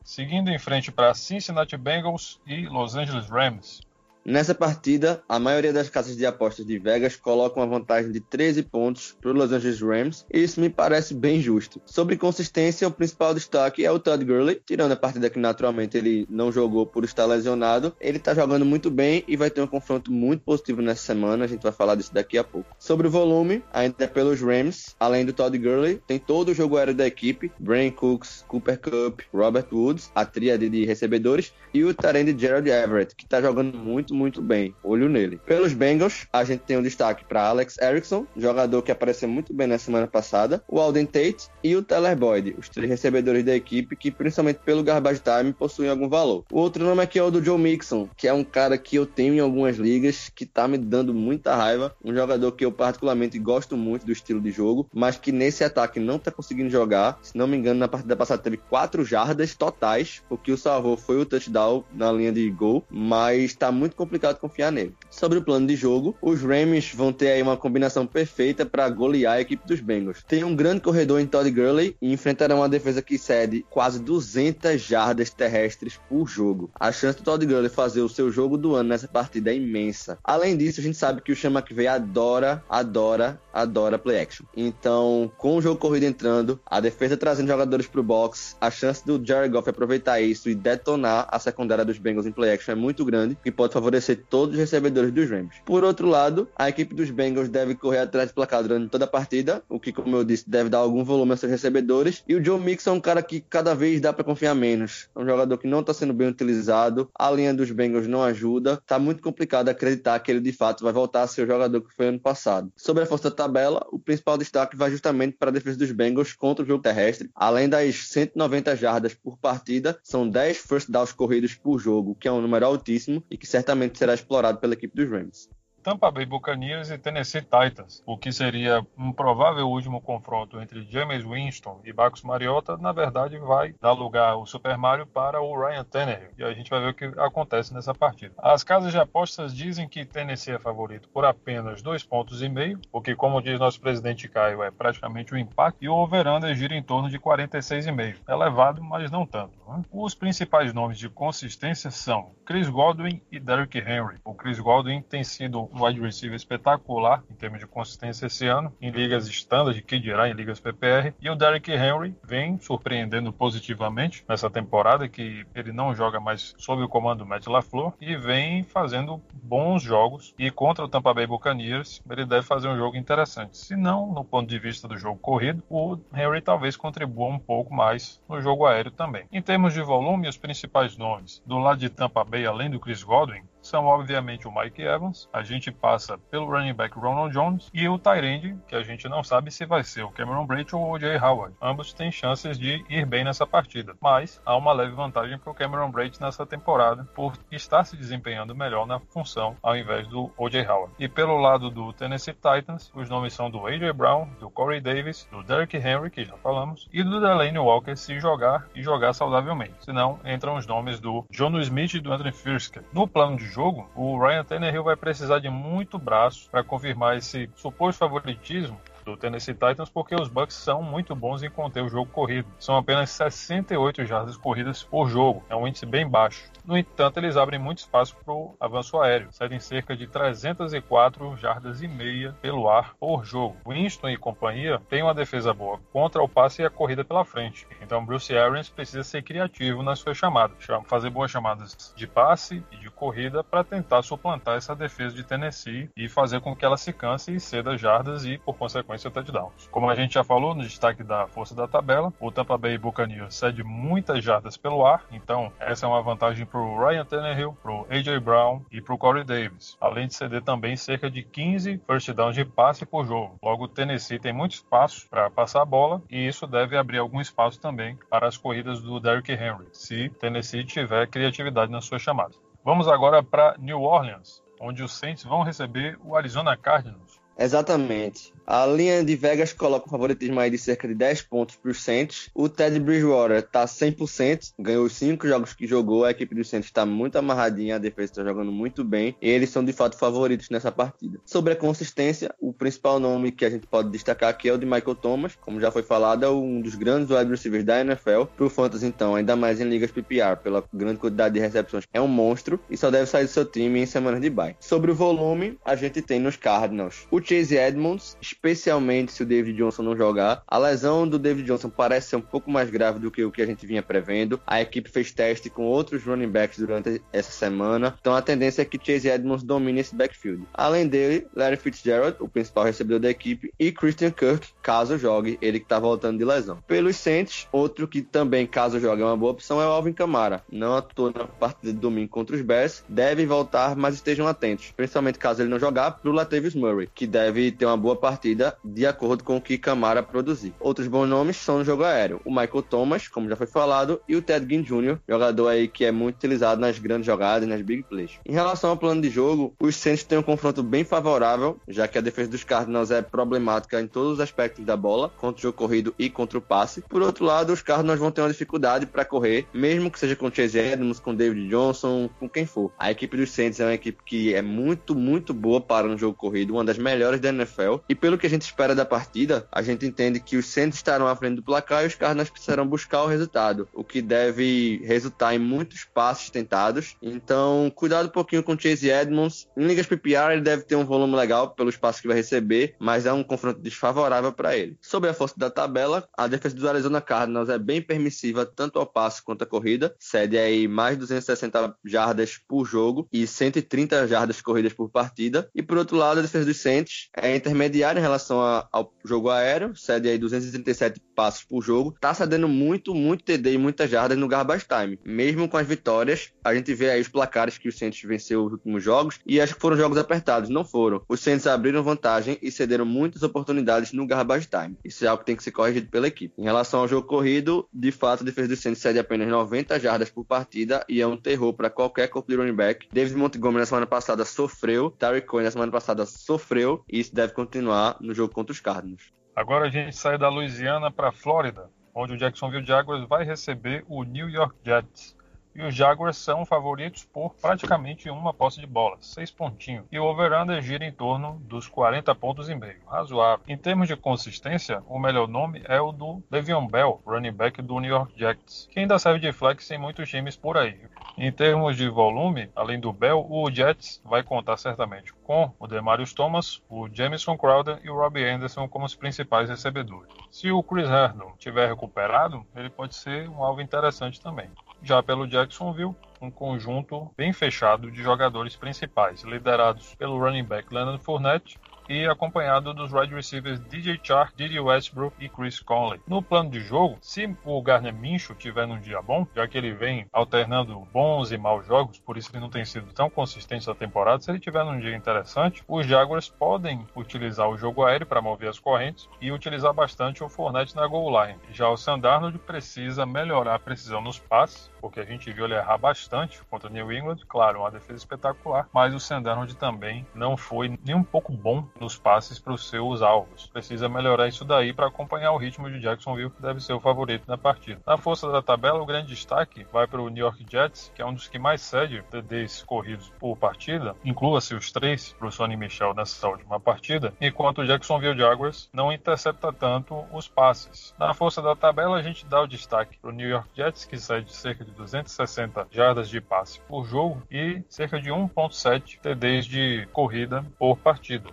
Seguindo em frente para Cincinnati Bengals e Los Angeles Rams. Nessa partida, a maioria das casas de apostas de Vegas colocam uma vantagem de 13 pontos para os Los Angeles Rams, e isso me parece bem justo. Sobre consistência, o principal destaque é o Todd Gurley, tirando a partida que naturalmente ele não jogou por estar lesionado. Ele está jogando muito bem e vai ter um confronto muito positivo nessa semana, a gente vai falar disso daqui a pouco. Sobre o volume, ainda é pelos Rams, além do Todd Gurley, tem todo o jogo aéreo da equipe, Brain Cooks, Cooper Cup, Robert Woods, a tríade de recebedores, e o Tarend Gerald Everett, que está jogando muito muito, muito bem. Olho nele. Pelos Bengals, a gente tem um destaque para Alex Erickson, jogador que apareceu muito bem na semana passada, o Alden Tate e o Tyler Boyd, os três recebedores da equipe que, principalmente pelo garbage time, possuem algum valor. O outro nome aqui é o do Joe Mixon, que é um cara que eu tenho em algumas ligas, que tá me dando muita raiva. Um jogador que eu particularmente gosto muito do estilo de jogo, mas que nesse ataque não tá conseguindo jogar. Se não me engano, na partida passada teve quatro jardas totais. O que o salvou foi o touchdown na linha de gol, mas tá muito complicado confiar nele. Sobre o plano de jogo, os Rams vão ter aí uma combinação perfeita para golear a equipe dos Bengals. Tem um grande corredor em Todd Gurley e enfrentarão uma defesa que cede quase 200 jardas terrestres por jogo. A chance do Todd Gurley fazer o seu jogo do ano nessa partida é imensa. Além disso, a gente sabe que o Chama McVay adora, adora, adora play action. Então, com o jogo corrido entrando, a defesa trazendo jogadores pro box, a chance do Jared Goff aproveitar isso e detonar a secundária dos Bengals em play action é muito grande e pode favorecer favorecer todos os recebedores dos Rams. Por outro lado, a equipe dos Bengals deve correr atrás do placar durante toda a partida, o que, como eu disse, deve dar algum volume aos seus recebedores. E o Joe Mixon é um cara que cada vez dá para confiar menos. É um jogador que não está sendo bem utilizado, a linha dos Bengals não ajuda. Tá muito complicado acreditar que ele de fato vai voltar a ser o jogador que foi ano passado. Sobre a força da tabela, o principal destaque vai justamente para a defesa dos Bengals contra o jogo terrestre. Além das 190 jardas por partida, são 10 first downs corridos por jogo, que é um número altíssimo e que certamente será explorado pela equipe dos Rams. Tampa Bay Buccaneers e Tennessee Titans, o que seria um provável último confronto entre James Winston e Marcus Mariota, na verdade vai dar lugar ao Super Mario para o Ryan Tannehill, e a gente vai ver o que acontece nessa partida. As casas de apostas dizem que Tennessee é favorito por apenas dois pontos e meio, o que, como diz nosso presidente Caio, é praticamente o um empate, e o over-under gira em torno de 46,5. Elevado, mas não tanto. Né? Os principais nomes de consistência são Chris Godwin e Derrick Henry. O Chris Godwin tem sido wide receiver espetacular em termos de consistência esse ano, em ligas standard, que dirá em ligas PPR. E o Derrick Henry vem surpreendendo positivamente nessa temporada, que ele não joga mais sob o comando do Matt LaFleur e vem fazendo bons jogos. E contra o Tampa Bay Buccaneers, ele deve fazer um jogo interessante. Se não, no ponto de vista do jogo corrido, o Henry talvez contribua um pouco mais no jogo aéreo também. Em termos de volume, os principais nomes do lado de Tampa Bay, além do Chris Godwin, são obviamente o Mike Evans, a gente passa pelo running back Ronald Jones e o Tyrande, que a gente não sabe se vai ser o Cameron Brate ou o Jay Howard. Ambos têm chances de ir bem nessa partida, mas há uma leve vantagem para o Cameron Brate nessa temporada por estar se desempenhando melhor na função ao invés do O.J. Howard. E pelo lado do Tennessee Titans, os nomes são do A.J. Brown, do Corey Davis, do Derrick Henry, que já falamos, e do Delaney Walker se jogar e jogar saudavelmente. Senão, entram os nomes do John Smith e do Anthony Firsker. No plano de jogo, o Ryan Tannehill vai precisar de muito braço para confirmar esse suposto favoritismo do Tennessee Titans porque os Bucks são muito bons em conter o jogo corrido. São apenas 68 jardas corridas por jogo, é um índice bem baixo. No entanto, eles abrem muito espaço para o avanço aéreo, cedem cerca de 304 jardas e meia pelo ar por jogo. Winston e companhia têm uma defesa boa contra o passe e a corrida pela frente. Então, Bruce Arians precisa ser criativo nas suas chamadas, fazer boas chamadas de passe e de corrida para tentar suplantar essa defesa de Tennessee e fazer com que ela se canse e ceda jardas e, por consequência, touchdowns. Como a gente já falou no destaque da força da tabela, o Tampa Bay Buccaneers cede muitas jardas pelo ar, então essa é uma vantagem para o Ryan Tannehill, para o A.J. Brown e para o Corey Davis, além de ceder também cerca de 15 first downs de passe por jogo. Logo, o Tennessee tem muito espaço para passar a bola e isso deve abrir algum espaço também para as corridas do Derrick Henry, se Tennessee tiver criatividade nas suas chamadas. Vamos agora para New Orleans, onde os Saints vão receber o Arizona Cardinals. Exatamente. A linha de Vegas coloca um favoritismo aí de cerca de 10 pontos para os Saints. O Ted Bridgewater está 100%, ganhou os 5 jogos que jogou. A equipe do Saints está muito amarradinha, a defesa está jogando muito bem. E eles são de fato favoritos nessa partida. Sobre a consistência, o principal nome que a gente pode destacar aqui é o de Michael Thomas. Como já foi falado, é um dos grandes wide receivers da NFL. Para o Fantasy, então, ainda mais em ligas PPR, pela grande quantidade de recepções, é um monstro e só deve sair do seu time em semanas de bye. Sobre o volume, a gente tem nos Cardinals o Chase Edmonds especialmente se o David Johnson não jogar. A lesão do David Johnson parece ser um pouco mais grave do que o que a gente vinha prevendo. A equipe fez teste com outros running backs durante essa semana, então a tendência é que Chase Edmonds domine esse backfield. Além dele, Larry Fitzgerald, o principal recebedor da equipe, e Christian Kirk, caso jogue, ele que está voltando de lesão. Pelos Saints, outro que também, caso jogue, é uma boa opção é o Alvin Kamara. Não atuou na partida de domingo contra os Bears, deve voltar, mas estejam atentos, principalmente caso ele não jogar, para o Latavius Murray, que deve ter uma boa partida de acordo com o que Camara produzir. Outros bons nomes são no jogo aéreo: o Michael Thomas, como já foi falado, e o Ted Ginn Jr., jogador aí que é muito utilizado nas grandes jogadas, nas big plays. Em relação ao plano de jogo, os Saints têm um confronto bem favorável, já que a defesa dos Cardinals é problemática em todos os aspectos da bola, contra o jogo corrido e contra o passe. Por outro lado, os Cardinals vão ter uma dificuldade para correr, mesmo que seja com Chase Edmonds, com David Johnson, com quem for. A equipe dos Saints é uma equipe que é muito, muito boa para um jogo corrido, uma das melhores da NFL, e pelo pelo que a gente espera da partida, a gente entende que os Saints estarão à frente do placar e os Cardinals precisarão buscar o resultado, o que deve resultar em muitos passes tentados. Então, cuidado um pouquinho com Chase Edmonds. Em ligas PPR, ele deve ter um volume legal pelos passes que vai receber, mas é um confronto desfavorável para ele. Sobre a força da tabela, a defesa do Arizona Cardinals é bem permissiva tanto ao passe quanto à corrida, cede aí mais 260 jardas por jogo e 130 jardas corridas por partida. E por outro lado, a defesa dos Saints é intermediária relação a, ao jogo aéreo, cede aí 237 passos por jogo, tá cedendo muito, muito TD e muitas jardas no garbage time. Mesmo com as vitórias, a gente vê aí os placares que o Saints venceu os últimos jogos e acho que foram jogos apertados, não foram. Os Saints abriram vantagem e cederam muitas oportunidades no garbage time. Isso é algo que tem que ser corrigido pela equipe. Em relação ao jogo corrido, de fato, a defesa do Saints cede apenas 90 jardas por partida e é um terror para qualquer corpo de running back. David Montgomery na semana passada sofreu, Tariq Cohen na semana passada sofreu e isso deve continuar no jogo contra os Cardinals. Agora a gente sai da Louisiana para a Flórida, onde o Jacksonville Jaguars vai receber o New York Jets. E os Jaguars são favoritos por praticamente uma posse de bola, seis pontinhos. E o over-under gira em torno dos 40 pontos e meio, razoável. Em termos de consistência, o melhor nome é o do Le'Veon Bell, running back do New York Jets, que ainda serve de flex em muitos times por aí. Em termos de volume, além do Bell, o Jets vai contar certamente com o Demarius Thomas, o Jameson Crowder e o Robbie Anderson como os principais recebedores. Se o Chris Herndon tiver recuperado, ele pode ser um alvo interessante também. Já pelo Jacksonville, um conjunto bem fechado de jogadores principais, liderados pelo running back Leonard Fournette, e acompanhado dos wide receivers DJ Chark, Didi Westbrook e Chris Conley. No plano de jogo, se o Garner Minshew tiver num dia bom, já que ele vem alternando bons e maus jogos, por isso ele não tem sido tão consistente essa temporada, se ele tiver num dia interessante, os Jaguars podem utilizar o jogo aéreo para mover as correntes e utilizar bastante o Fournette na goal line. Já o Sandarnold precisa melhorar a precisão nos passes, porque a gente viu ele errar bastante contra o New England, claro, uma defesa espetacular, mas o Sandarnold também não foi nem um pouco bom nos passes para os seus alvos. Precisa melhorar isso daí para acompanhar o ritmo de Jacksonville, que deve ser o favorito na partida. Na força da tabela, o grande destaque vai para o New York Jets, que é um dos que mais cede TDs corridos por partida, inclua-se os três para o Sonny Michel nessa última partida, enquanto o Jacksonville Jaguars não intercepta tanto os passes. Na força da tabela, a gente dá o destaque para o New York Jets, que cede cerca de 260 jardas de passe por jogo e cerca de 1.7 TDs de corrida por partida.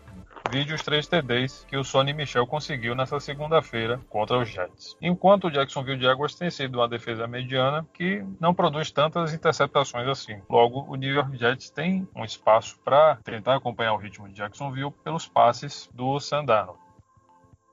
Vide os três TDs que o Sonny Michel conseguiu nessa segunda-feira contra os Jets. Enquanto o Jacksonville Jaguars tem sido uma defesa mediana que não produz tantas interceptações assim. Logo, o New York Jets tem um espaço para tentar acompanhar o ritmo de Jacksonville pelos passes do Sandano.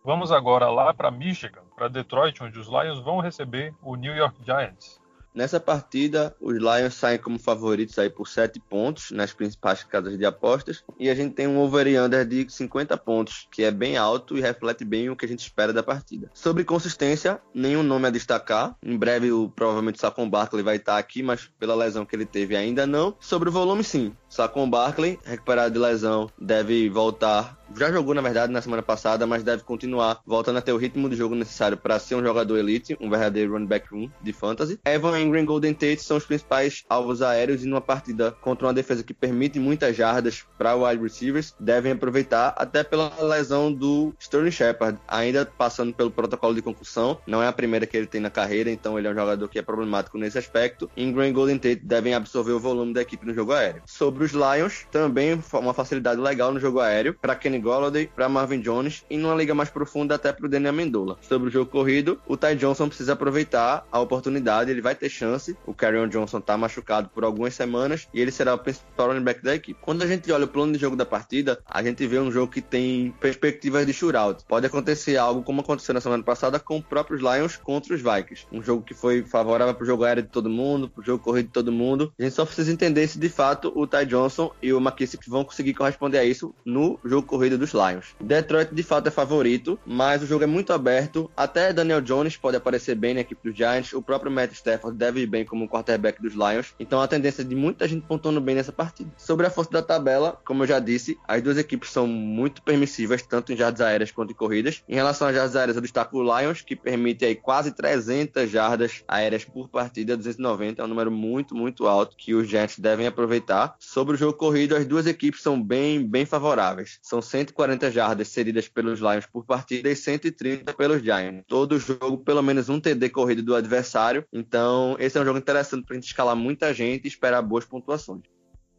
Vamos agora lá para Michigan, para Detroit, onde os Lions vão receber o New York Giants. Nessa partida, os Lions saem como favoritos aí por 7 pontos nas principais casas de apostas. E a gente tem um over e under de 50 pontos, que é bem alto e reflete bem o que a gente espera da partida. Sobre consistência, nenhum nome a destacar. Em breve, o, provavelmente, o Saquon Barkley vai estar aqui, mas pela lesão que ele teve ainda não. Sobre o volume, sim. Saquon Barkley, recuperado de lesão, deve voltar já jogou, na verdade, na semana passada, mas deve continuar voltando a ter o ritmo de jogo necessário para ser um jogador elite, um verdadeiro running back room de fantasy. Evan Ingram e Golden Tate são os principais alvos aéreos e numa partida contra uma defesa que permite muitas jardas para wide receivers, devem aproveitar até pela lesão do Sterling Shepard, ainda passando pelo protocolo de concussão. Não é a primeira que ele tem na carreira, então ele é um jogador que é problemático nesse aspecto. Ingram e Golden Tate devem absorver o volume da equipe no jogo aéreo. Sobre os Lions, também uma facilidade legal no jogo aéreo para Kenny Kenny Golladay, para Marvin Jones e numa liga mais profunda até para o Daniel Amendola. Sobre o jogo corrido, o Ty Johnson precisa aproveitar a oportunidade, ele vai ter chance. O Carrion Johnson está machucado por algumas semanas e ele será o principal running back da equipe. Quando a gente olha o plano de jogo da partida, a gente vê um jogo que tem perspectivas de shootout. Pode acontecer algo como aconteceu na semana passada com os próprios Lions contra os Vikings. Um jogo que foi favorável para o jogo aéreo de todo mundo, para o jogo corrido de todo mundo. A gente só precisa entender se de fato o Ty Johnson e o McKissick vão conseguir corresponder a isso no jogo corrido dos Lions. Detroit de fato é favorito, mas o jogo é muito aberto. Até Daniel Jones pode aparecer bem na equipe dos Giants. O próprio Matt Stafford deve ir bem como quarterback dos Lions. Então a tendência de muita gente pontuando bem nessa partida. Sobre a força da tabela, como eu já disse, as duas equipes são muito permissivas, tanto em jardas aéreas quanto em corridas. Em relação às jardas aéreas, eu destaco o Lions, que permite aí quase 300 jardas aéreas por partida, 290 é um número muito, muito alto que os Giants devem aproveitar. Sobre o jogo corrido, as duas equipes são bem, bem favoráveis. São 140 jardas cedidas pelos Lions por partida e 130 pelos Giants. Todo jogo, pelo menos um TD corrido do adversário. Então, esse é um jogo interessante para a gente escalar muita gente e esperar boas pontuações.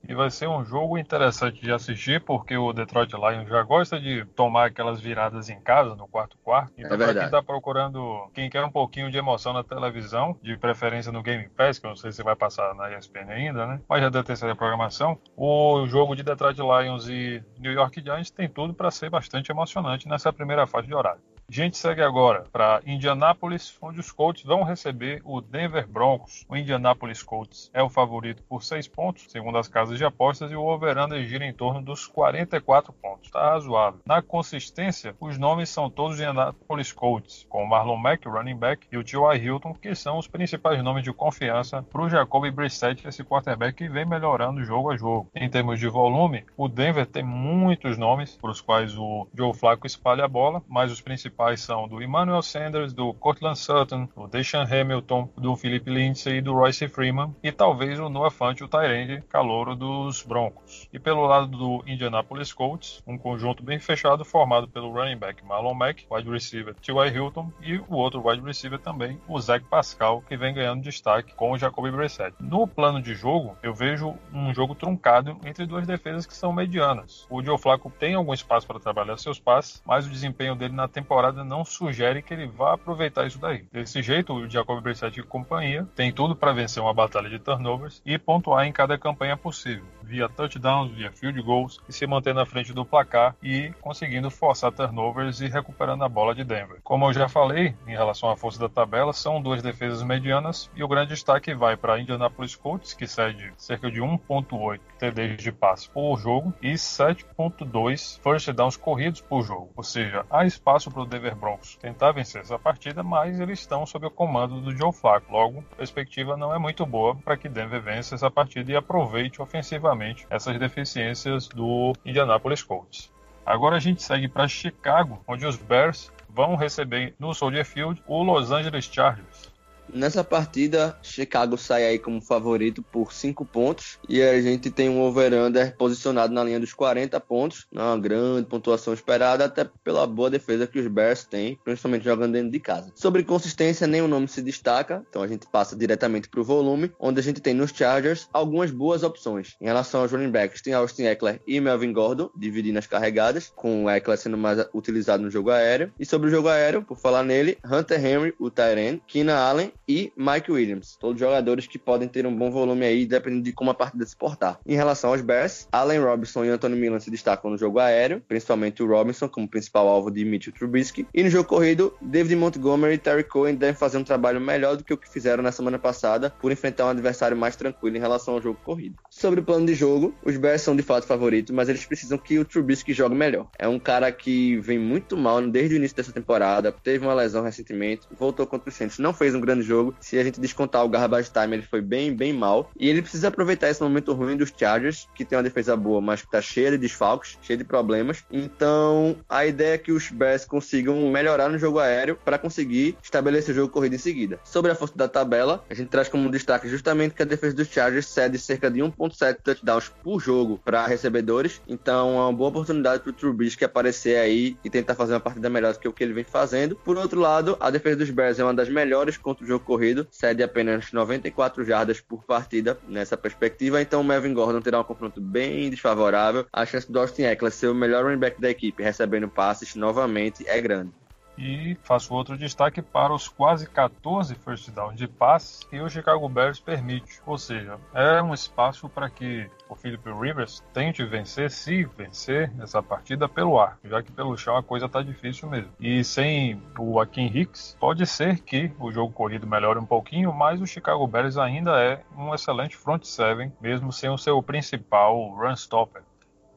E vai ser um jogo interessante de assistir, porque o Detroit Lions já gosta de tomar aquelas viradas em casa, no quarto quarto. Então, é para quem está procurando, quem quer um pouquinho de emoção na televisão, de preferência no Game Pass, que eu não sei se vai passar na ESPN ainda, né? Mas já deve ter sido a programação. O jogo de Detroit Lions e New York Giants tem tudo para ser bastante emocionante nessa primeira fase de horário. A gente segue agora para Indianápolis, onde os Colts vão receber o Denver Broncos. O Indianapolis Colts é o favorito por 6 pontos, segundo as casas de apostas, e o over-under gira em torno dos 44 pontos. Está razoável. Na consistência, os nomes são todos Indianapolis Colts, com o Marlon Mack, o running back, e o T.Y. Hilton, que são os principais nomes de confiança para o Jacoby Brissett, esse quarterback que vem melhorando jogo a jogo. Em termos de volume, o Denver tem muitos nomes para os quais o Joe Flacco espalha a bola, mas os principais principais são do Emmanuel Sanders, do Cortland Sutton, do Deshaun Hamilton, do Philip Lindsay e do Royce Freeman, e talvez o Noah Fant, o Tyrande, calouro dos Broncos. E pelo lado do Indianapolis Colts, um conjunto bem fechado formado pelo running back Marlon Mack, wide receiver T.Y. Hilton e o outro wide receiver também, o Zach Pascal, que vem ganhando destaque com o Jacoby Brissett. No plano de jogo, eu vejo um jogo truncado entre duas defesas que são medianas. O Joe Flacco tem algum espaço para trabalhar seus passes, mas o desempenho dele na temporada não sugere que ele vá aproveitar isso daí. Desse jeito, o Jacob Brissett e companhia tem tudo para vencer uma batalha de turnovers e pontuar em cada campanha possível, via touchdowns, via field goals e se manter na frente do placar e conseguindo forçar turnovers e recuperando a bola de Denver. Como eu já falei, em relação à força da tabela, são duas defesas medianas e o grande destaque vai para Indianapolis Colts, que cede cerca de 1.8 TDs de passe por jogo e 7.2 first downs corridos por jogo. Ou seja, há espaço para o Denver Broncos tentar vencer essa partida, mas eles estão sob o comando do Joe Flacco. Logo, a perspectiva não é muito boa para que Denver vença essa partida e aproveite ofensivamente essas deficiências do Indianapolis Colts. Agora a gente segue para Chicago, onde os Bears vão receber no Soldier Field o Los Angeles Chargers. Nessa partida, Chicago sai aí como favorito por 5 pontos e a gente tem um over-under posicionado na linha dos 40 pontos, é uma grande pontuação esperada, até pela boa defesa que os Bears têm, principalmente jogando dentro de casa. Sobre consistência, nenhum nome se destaca, então a gente passa diretamente para o volume, onde a gente tem nos Chargers algumas boas opções. Em relação aos running backs, tem Austin Eckler e Melvin Gordon, dividindo as carregadas, com o Eckler sendo mais utilizado no jogo aéreo. E sobre o jogo aéreo, por falar nele, Hunter Henry, o Tyren, Keenan Allen e Mike Williams. Todos jogadores que podem ter um bom volume aí, dependendo de como a partida se portar. Em relação aos Bears, Allen Robinson e Anthony Milan se destacam no jogo aéreo, principalmente o Robinson como principal alvo de Mitchell Trubisky. E no jogo corrido, David Montgomery e Terry Cohen devem fazer um trabalho melhor do que o que fizeram na semana passada, por enfrentar um adversário mais tranquilo em relação ao jogo corrido. Sobre o plano de jogo, os Bears são de fato favoritos, mas eles precisam que o Trubisky jogue melhor. É um cara que vem muito mal desde o início dessa temporada, teve uma lesão recentemente, voltou contra o Saints, não fez um grande jogo, se a gente descontar o garbage time, ele foi bem, bem mal. E ele precisa aproveitar esse momento ruim dos Chargers, que tem uma defesa boa, mas que tá cheia de desfalques, cheia de problemas. Então, a ideia é que os Bears consigam melhorar no jogo aéreo para conseguir estabelecer o jogo corrido em seguida. Sobre a força da tabela, a gente traz como destaque justamente que a defesa dos Chargers cede cerca de 1.7 touchdowns por jogo para recebedores. Então, é uma boa oportunidade para o Trubisky aparecer aí e tentar fazer uma partida melhor do que o que ele vem fazendo. Por outro lado, a defesa dos Bears é uma das melhores contra o jogo corrido, cede apenas 94 jardas por partida nessa perspectiva, então o Melvin Gordon terá um confronto bem desfavorável. A chance do Austin Eckler ser o melhor running back da equipe recebendo passes novamente é grande. E faço outro destaque para os quase 14 first downs de passes que o Chicago Bears permite. Ou seja, é um espaço para que o Philip Rivers tente vencer, se vencer essa partida pelo ar, já que pelo chão a coisa está difícil mesmo. E sem o Akin Hicks, pode ser que o jogo corrido melhore um pouquinho, mas o Chicago Bears ainda é um excelente front seven, mesmo sem o seu principal run stopper.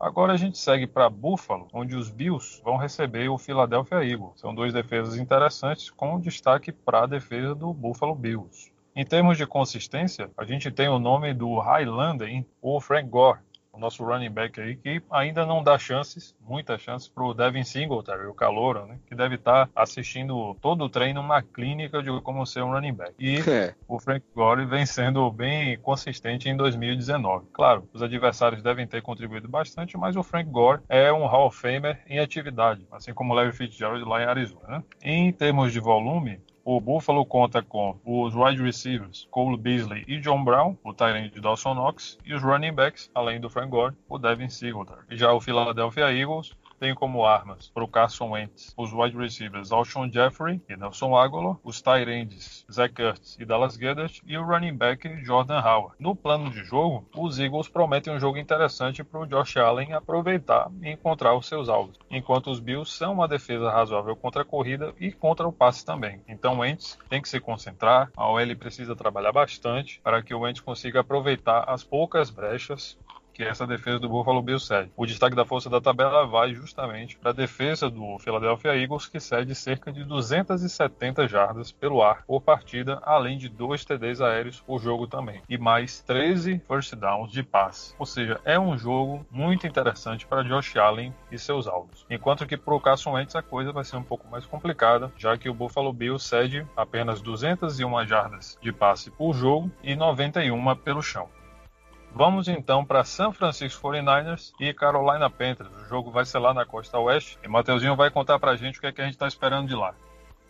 Agora a gente segue para Buffalo, onde os Bills vão receber o Philadelphia Eagles. São duas defesas interessantes, com destaque para a defesa do Buffalo Bills. Em termos de consistência, a gente tem o nome do Highlander, o Frank Gore, o nosso running back aí, que ainda não dá chances, muitas chances, para o Devin Singletary, o calouro, né, que deve estar tá assistindo todo o treino numa clínica de como ser um running back. E é. o Frank Gore vem sendo bem consistente em 2019. Claro, os adversários devem ter contribuído bastante, mas o Frank Gore é um Hall of Famer em atividade, assim como o Larry Fitzgerald lá em Arizona. Né? Em termos de volume, o Buffalo conta com os wide receivers Cole Beasley e John Brown, o Tyrant de Dawson Knox, e os running backs, além do Frank Gore, o Devin Singletary. Já o Philadelphia Eagles tem como armas para o Carson Wentz os wide receivers Alshon Jeffrey e Nelson Aguilar, os tight ends Zach Ertz e Dallas Goedert e o running back Jordan Howard. No plano de jogo, os Eagles prometem um jogo interessante para o Josh Allen aproveitar e encontrar os seus alvos, enquanto os Bills são uma defesa razoável contra a corrida e contra o passe também. Então Wentz tem que se concentrar, a OL precisa trabalhar bastante para que o Wentz consiga aproveitar as poucas brechas que essa defesa do Buffalo Bills cede. O destaque da força da tabela vai justamente para a defesa do Philadelphia Eagles, que cede cerca de 270 jardas pelo ar por partida, além de dois TDs aéreos por jogo também, e mais 13 first downs de passe. Ou seja, é um jogo muito interessante para Josh Allen e seus alvos. Enquanto que para o Carson Wentz a coisa vai ser um pouco mais complicada, já que o Buffalo Bills cede apenas 201 jardas de passe por jogo e 91 pelo chão. Vamos então para San Francisco 49ers e Carolina Panthers. O jogo vai ser lá na costa oeste e Mateuzinho vai contar para a gente o que, é que a gente está esperando de lá.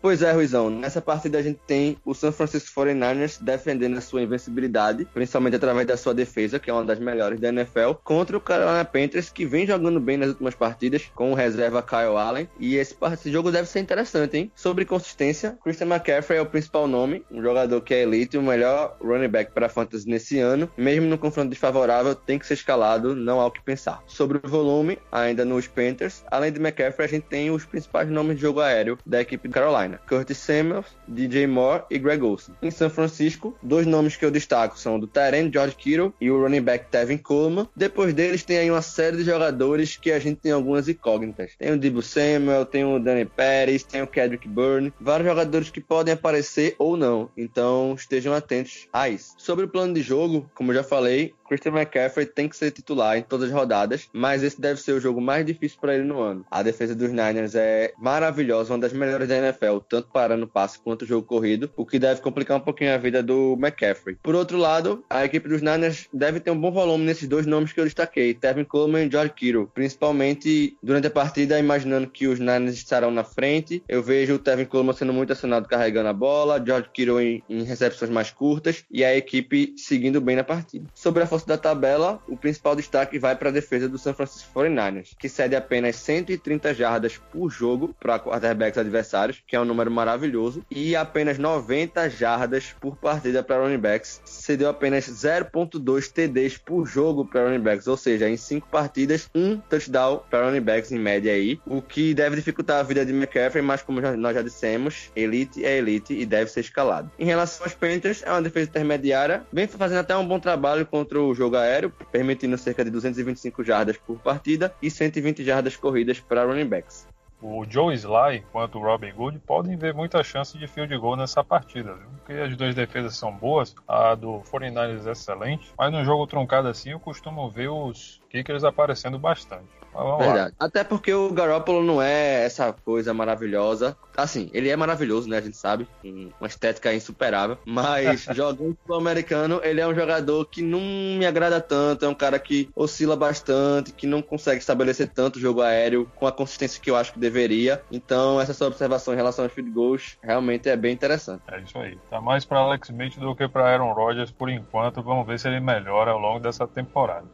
Pois é, Ruizão. Nessa partida a gente tem o San Francisco 49ers defendendo a sua invencibilidade, principalmente através da sua defesa, que é uma das melhores da NFL, contra o Carolina Panthers, que vem jogando bem nas últimas partidas, com o reserva Kyle Allen. E esse, esse jogo deve ser interessante, hein? Sobre consistência, Christian McCaffrey é o principal nome, um jogador que é elite, o melhor running back para fantasy nesse ano. Mesmo no confronto desfavorável, tem que ser escalado, não há o que pensar. Sobre o volume, ainda nos Panthers, além de McCaffrey, a gente tem os principais nomes de jogo aéreo da equipe Carolina. Carolina, Curtis Samuels, DJ Moore e Greg Olsen. Em São Francisco, dois nomes que eu destaco são o do Tyrant George Kittle e o running back Tevin Coleman. Depois deles tem aí uma série de jogadores que a gente tem algumas incógnitas. Tem o Debo Samuel, tem o Danny Pérez, tem o Kedrick Byrne, vários jogadores que podem aparecer ou não. Então estejam atentos a isso. Sobre o plano de jogo, como eu já falei, Christian McCaffrey tem que ser titular em todas as rodadas, mas esse deve ser o jogo mais difícil para ele no ano. A defesa dos Niners é maravilhosa, uma das melhores da NFL, tanto parando o passe quanto o jogo corrido, o que deve complicar um pouquinho a vida do McCaffrey. Por outro lado, a equipe dos Niners deve ter um bom volume nesses dois nomes que eu destaquei, Tevin Coleman e George Kittle, principalmente durante a partida, imaginando que os Niners estarão na frente. Eu vejo o Tevin Coleman sendo muito acionado carregando a bola, George Kittle em, em recepções mais curtas e a equipe seguindo bem na partida. Sobre a força da tabela, o principal destaque vai para a defesa do San Francisco 49ers, que cede apenas 130 jardas por jogo para quarterbacks adversários, que é um número maravilhoso, e apenas 90 jardas por partida para running backs. Cedeu apenas 0.2 TDs por jogo para running backs, ou seja, em 5 partidas, um touchdown para running backs em média aí, o que deve dificultar a vida de McCaffrey, mas como nós já dissemos, elite é elite e deve ser escalado. Em relação aos Panthers, é uma defesa intermediária, vem fazendo até um bom trabalho contra o jogo aéreo, permitindo cerca de 225 jardas por partida e 120 jardas corridas para running backs. O Joe Sly quanto o Robin Good podem ver muita chance de field goal nessa partida, viu? porque as duas defesas são boas, a do 49ers é excelente, mas no jogo truncado assim eu costumo ver os kickers aparecendo bastante. Verdade. Lá. Até porque o Garoppolo não é essa coisa maravilhosa. Assim, ele é maravilhoso, né? A gente sabe. Uma estética insuperável. Mas [LAUGHS] jogando pro americano, ele é um jogador que não me agrada tanto. É um cara que oscila bastante, que não consegue estabelecer tanto jogo aéreo com a consistência que eu acho que deveria. Então, essa sua observação em relação aos field goals realmente é bem interessante. É isso aí. Tá mais para Alex Smith do que para Aaron Rodgers por enquanto. Vamos ver se ele melhora ao longo dessa temporada.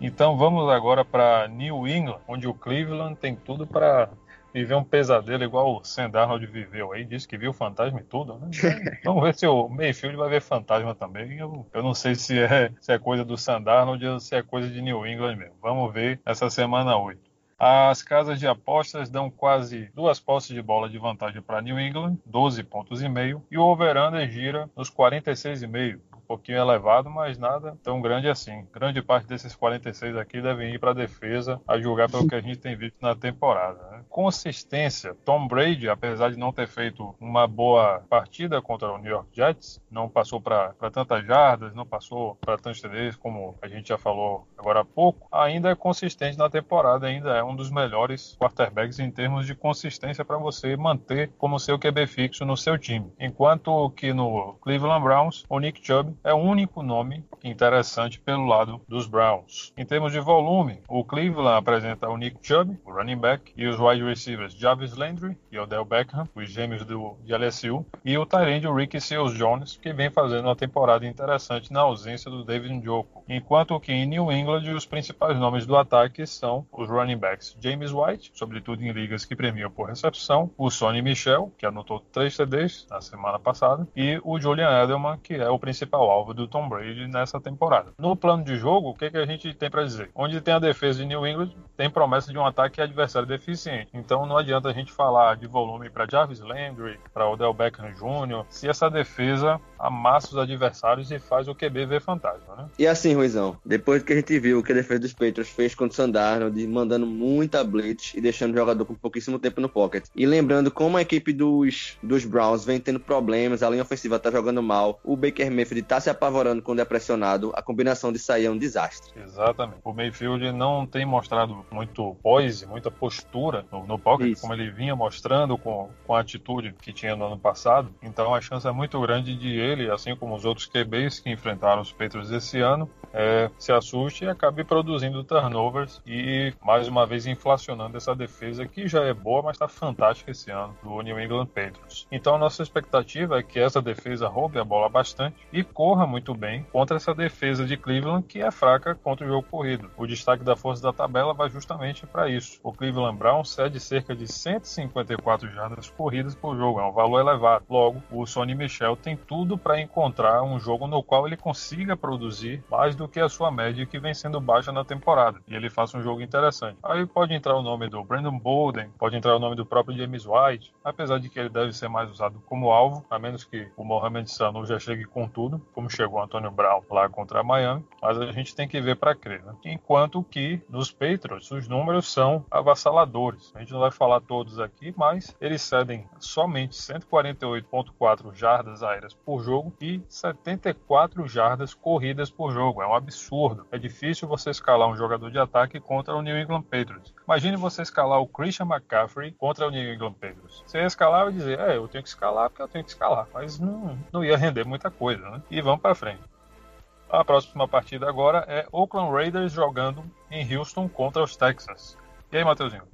Então vamos agora para New England, onde o Cleveland tem tudo para viver um pesadelo igual o Sam Darnold viveu aí, disse que viu fantasma e tudo, né? [LAUGHS] Vamos ver se o Mayfield vai ver fantasma também. Eu, eu não sei se é, se é coisa do Sam Darnold ou se é coisa de New England mesmo. Vamos ver essa semana 8. As casas de apostas dão quase duas posses de bola de vantagem para New England, 12 pontos e meio, e o over-under gira nos 46,5 pouquinho elevado, mas nada tão grande assim. Grande parte desses 46 aqui devem ir para a defesa, a julgar pelo que a gente tem visto na temporada. Né? Consistência. Tom Brady, apesar de não ter feito uma boa partida contra o New York Jets, não passou para tantas jardas, não passou para tantos TDs, como a gente já falou agora há pouco, ainda é consistente na temporada, ainda é um dos melhores quarterbacks em termos de consistência para você manter como seu QB fixo no seu time. Enquanto que no Cleveland Browns, o Nick Chubb é o único nome interessante pelo lado dos Browns. Em termos de volume, o Cleveland apresenta o Nick Chubb, o running back, e os wide receivers Jarvis Landry e Odell Beckham, os gêmeos do, de LSU, e o Tyrande Ricky Seals Jones, que vem fazendo uma temporada interessante na ausência do David Njoku. Enquanto que em New England, os principais nomes do ataque são os running backs James White, sobretudo em ligas que premiam por recepção, o Sonny Michel, que anotou três TDs na semana passada, e o Julian Edelman, que é o principal principal alvo do Tom Brady nessa temporada. No plano de jogo, o que, que a gente tem para dizer? Onde tem a defesa de New England, tem promessa de um ataque adversário deficiente. Então não adianta a gente falar de volume para Jarvis Landry, para Odell Beckham Jr., se essa defesa amassa os adversários e faz o QB ver fantasma, né? E assim, Ruizão, depois que a gente viu o que a defesa dos Patriots fez contra o Sandarnold, mandando muita blitz e deixando o jogador com pouquíssimo tempo no pocket. E lembrando como a equipe dos, dos Browns vem tendo problemas, a linha ofensiva tá jogando mal, o Baker Mayfield tá se apavorando quando é pressionado, a combinação de sair é um desastre. Exatamente. O Mayfield não tem mostrado muito poise, muita postura no, no pocket, Isso. como ele vinha mostrando com, com a atitude que tinha no ano passado. Então a chance é muito grande de assim como os outros QBs que enfrentaram os Patriots esse ano, é, se assuste e acabe produzindo turnovers e mais uma vez inflacionando essa defesa que já é boa, mas está fantástica esse ano do New England Patriots. Então a nossa expectativa é que essa defesa roube a bola bastante e corra muito bem contra essa defesa de Cleveland que é fraca contra o jogo corrido. O destaque da força da tabela vai justamente para isso. O Cleveland Brown cede cerca de 154 jardas corridas por jogo, é um valor elevado. Logo, o Sonny Michel tem tudo para encontrar um jogo no qual ele consiga produzir mais do que a sua média que vem sendo baixa na temporada e ele faça um jogo interessante. Aí pode entrar o nome do Brandon Bolden, pode entrar o nome do próprio James White, apesar de que ele deve ser mais usado como alvo, a menos que o Mohamed Sanu já chegue com tudo, como chegou o Antônio Brown lá contra a Miami, mas a gente tem que ver para crer. Né? Enquanto que nos Patriots os números são avassaladores. A gente não vai falar todos aqui, mas eles cedem somente 148.4 jardas aéreas por jogo e 74 jardas corridas por jogo. É um absurdo. É difícil você escalar um jogador de ataque contra o New England Patriots. Imagine você escalar o Christian McCaffrey contra o New England Patriots. Você ia escalar e dizer, é, eu tenho que escalar porque eu tenho que escalar. Mas não, não ia render muita coisa, né? E vamos para frente. A próxima partida agora é Oakland Raiders jogando em Houston contra os Texans. E aí, Matheusinho?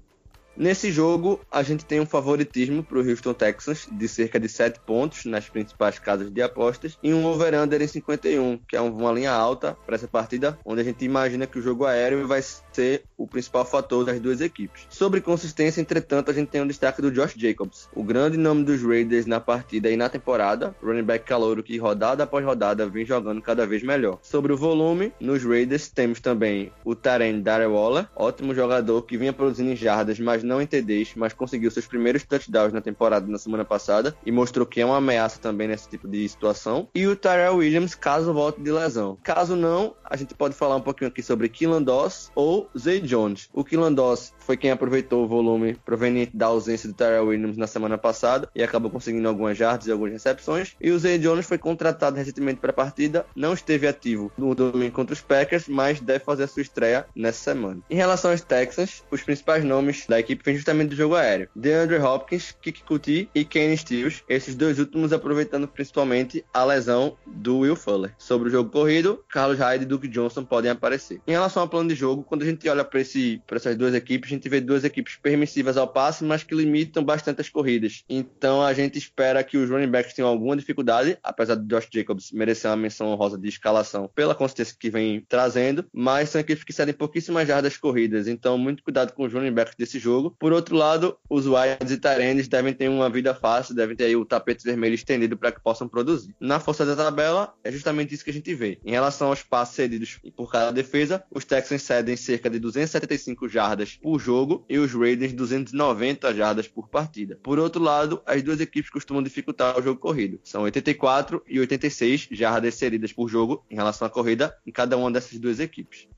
Nesse jogo, a gente tem um favoritismo para o Houston Texans de cerca de 7 pontos nas principais casas de apostas e um over-under em 51, que é uma linha alta para essa partida, onde a gente imagina que o jogo aéreo vai ser o principal fator das duas equipes. Sobre consistência, entretanto, a gente tem um destaque do Josh Jacobs, o grande nome dos Raiders na partida e na temporada, running back calouro que rodada após rodada vem jogando cada vez melhor. Sobre o volume, nos Raiders temos também o Taren Darrell Waller, ótimo jogador que vinha produzindo em jardas, mas não em TDs, mas conseguiu seus primeiros touchdowns na temporada na semana passada e mostrou que é uma ameaça também nesse tipo de situação. E o Tyrell Williams, caso volte de lesão. Caso não, a gente pode falar um pouquinho aqui sobre Killan Doss ou Zay Jones. O Killan Doss foi quem aproveitou o volume proveniente da ausência do Tyrell Williams na semana passada e acabou conseguindo algumas jardas e algumas recepções. E o Zay Jones foi contratado recentemente para a partida, não esteve ativo no domingo contra os Packers, mas deve fazer a sua estreia nessa semana. Em relação aos Texans, os principais nomes da equipe vêm justamente do jogo aéreo. DeAndre Hopkins, Kiki Kuti e Kenny Stills, esses dois últimos aproveitando principalmente a lesão do Will Fuller. Sobre o jogo corrido, Carlos Hyde e Duke Johnson podem aparecer. Em relação ao plano de jogo, quando a gente olha para essas duas equipes, a gente vê duas equipes permissivas ao passe, mas que limitam bastante as corridas. Então a gente espera que os running backs tenham alguma dificuldade, apesar de Josh Jacobs merecer uma menção honrosa de escalação pela consistência que vem trazendo, mas são equipes que cedem pouquíssimas jardas corridas, então muito cuidado com os running backs desse jogo. Por outro lado, os wides e tarendes devem ter uma vida fácil, devem ter o tapete vermelho estendido para que possam produzir. Na força da tabela, é justamente isso que a gente vê. Em relação aos passes cedidos por cada defesa, os Texans cedem cerca de 275 jardas por jogo e os Raiders 290 jardas por partida. Por outro lado, as duas equipes costumam dificultar o jogo corrido. São 84 e 86 jardas cedidas por jogo em relação à corrida em cada uma dessas duas equipes.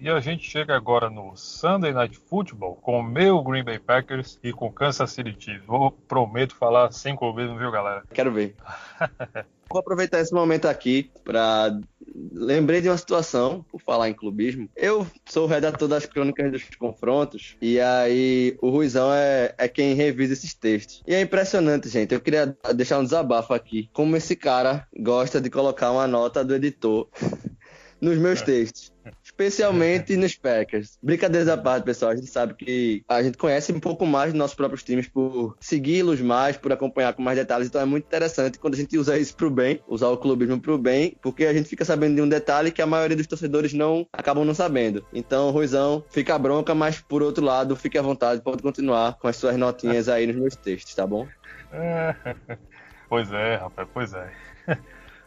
E a gente chega agora no Sunday Night Football com o meu Green Bay Packers e com Kansas City Chiefs. Vou, prometo falar sem clubismo, viu, galera? Quero ver. [LAUGHS] Vou aproveitar esse momento aqui para lembrei de uma situação, por falar em clubismo. Eu sou o redator das crônicas dos confrontos, e aí o Ruizão é, é quem revisa esses textos. E é impressionante, gente. Eu queria deixar um desabafo aqui. Como esse cara gosta de colocar uma nota do editor nos meus textos. Especialmente nos Packers. Brincadeiras à parte, pessoal. A gente sabe que a gente conhece um pouco mais dos nossos próprios times por segui-los mais, por acompanhar com mais detalhes. Então é muito interessante quando a gente usa isso pro bem, usar o clubismo pro bem, porque a gente fica sabendo de um detalhe que a maioria dos torcedores não acabam não sabendo. Então, Ruizão, fica a bronca, mas por outro lado, fique à vontade, pode continuar com as suas notinhas aí nos meus textos, tá bom? [LAUGHS] pois é, rapaz, pois é. [LAUGHS]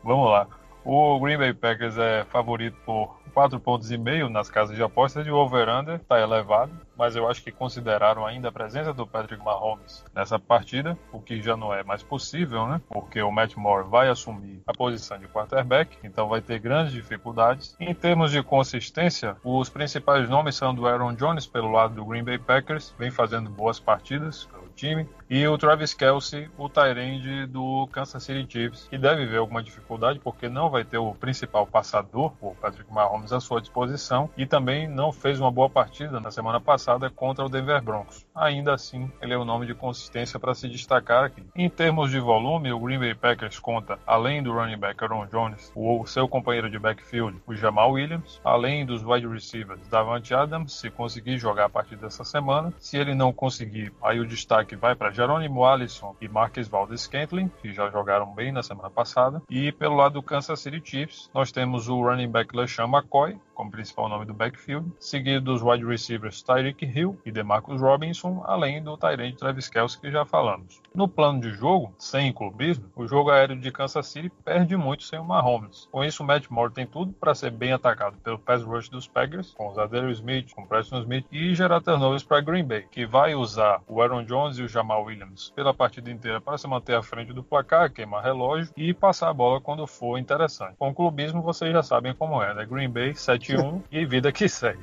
Vamos lá. O Green Bay Packers é favorito por 4 pontos e meio nas casas de apostas e o over-under está elevado, mas eu acho que consideraram ainda a presença do Patrick Mahomes nessa partida, o que já não é mais possível, né? Porque o Matt Moore vai assumir a posição de quarterback, então vai ter grandes dificuldades. Em termos de consistência, os principais nomes são do Aaron Jones pelo lado do Green Bay Packers, vem fazendo boas partidas pelo time, e o Travis Kelsey, o Tyrande do Kansas City Chiefs, que deve ver alguma dificuldade porque não vai ter o principal passador, o Patrick Mahomes, à sua disposição e também não fez uma boa partida na semana passada contra o Denver Broncos. Ainda assim, ele é o nome de consistência para se destacar aqui. Em termos de volume, o Green Bay Packers conta, além do running back Aaron Jones, o seu companheiro de backfield, o Jamal Williams, além dos wide receivers Davante Adams, se conseguir jogar a partir dessa semana. Se ele não conseguir, aí o destaque vai para Jerônimo Allison e Marques Valdes Scantling, que já jogaram bem na semana passada. E pelo lado do Kansas City Chiefs, nós temos o running back LeSean McCoy, como principal nome do backfield, seguido dos wide receivers Tyreek Hill e DeMarcus Robinson, além do Tyrant Travis Kelce que já falamos. No plano de jogo, sem clubismo, o jogo aéreo de Kansas City perde muito sem o Mahomes. Com isso, o Matt Moore tem tudo para ser bem atacado pelo pass rush dos Packers, com o Zadero Smith, com o Preston Smith e gerar turnovers para Green Bay, que vai usar o Aaron Jones e o Jamal Williams pela partida inteira para se manter à frente do placar, queimar relógio e passar a bola quando for interessante. Com clubismo, vocês já sabem como é, né? Green Bay 7 21 e vida que segue.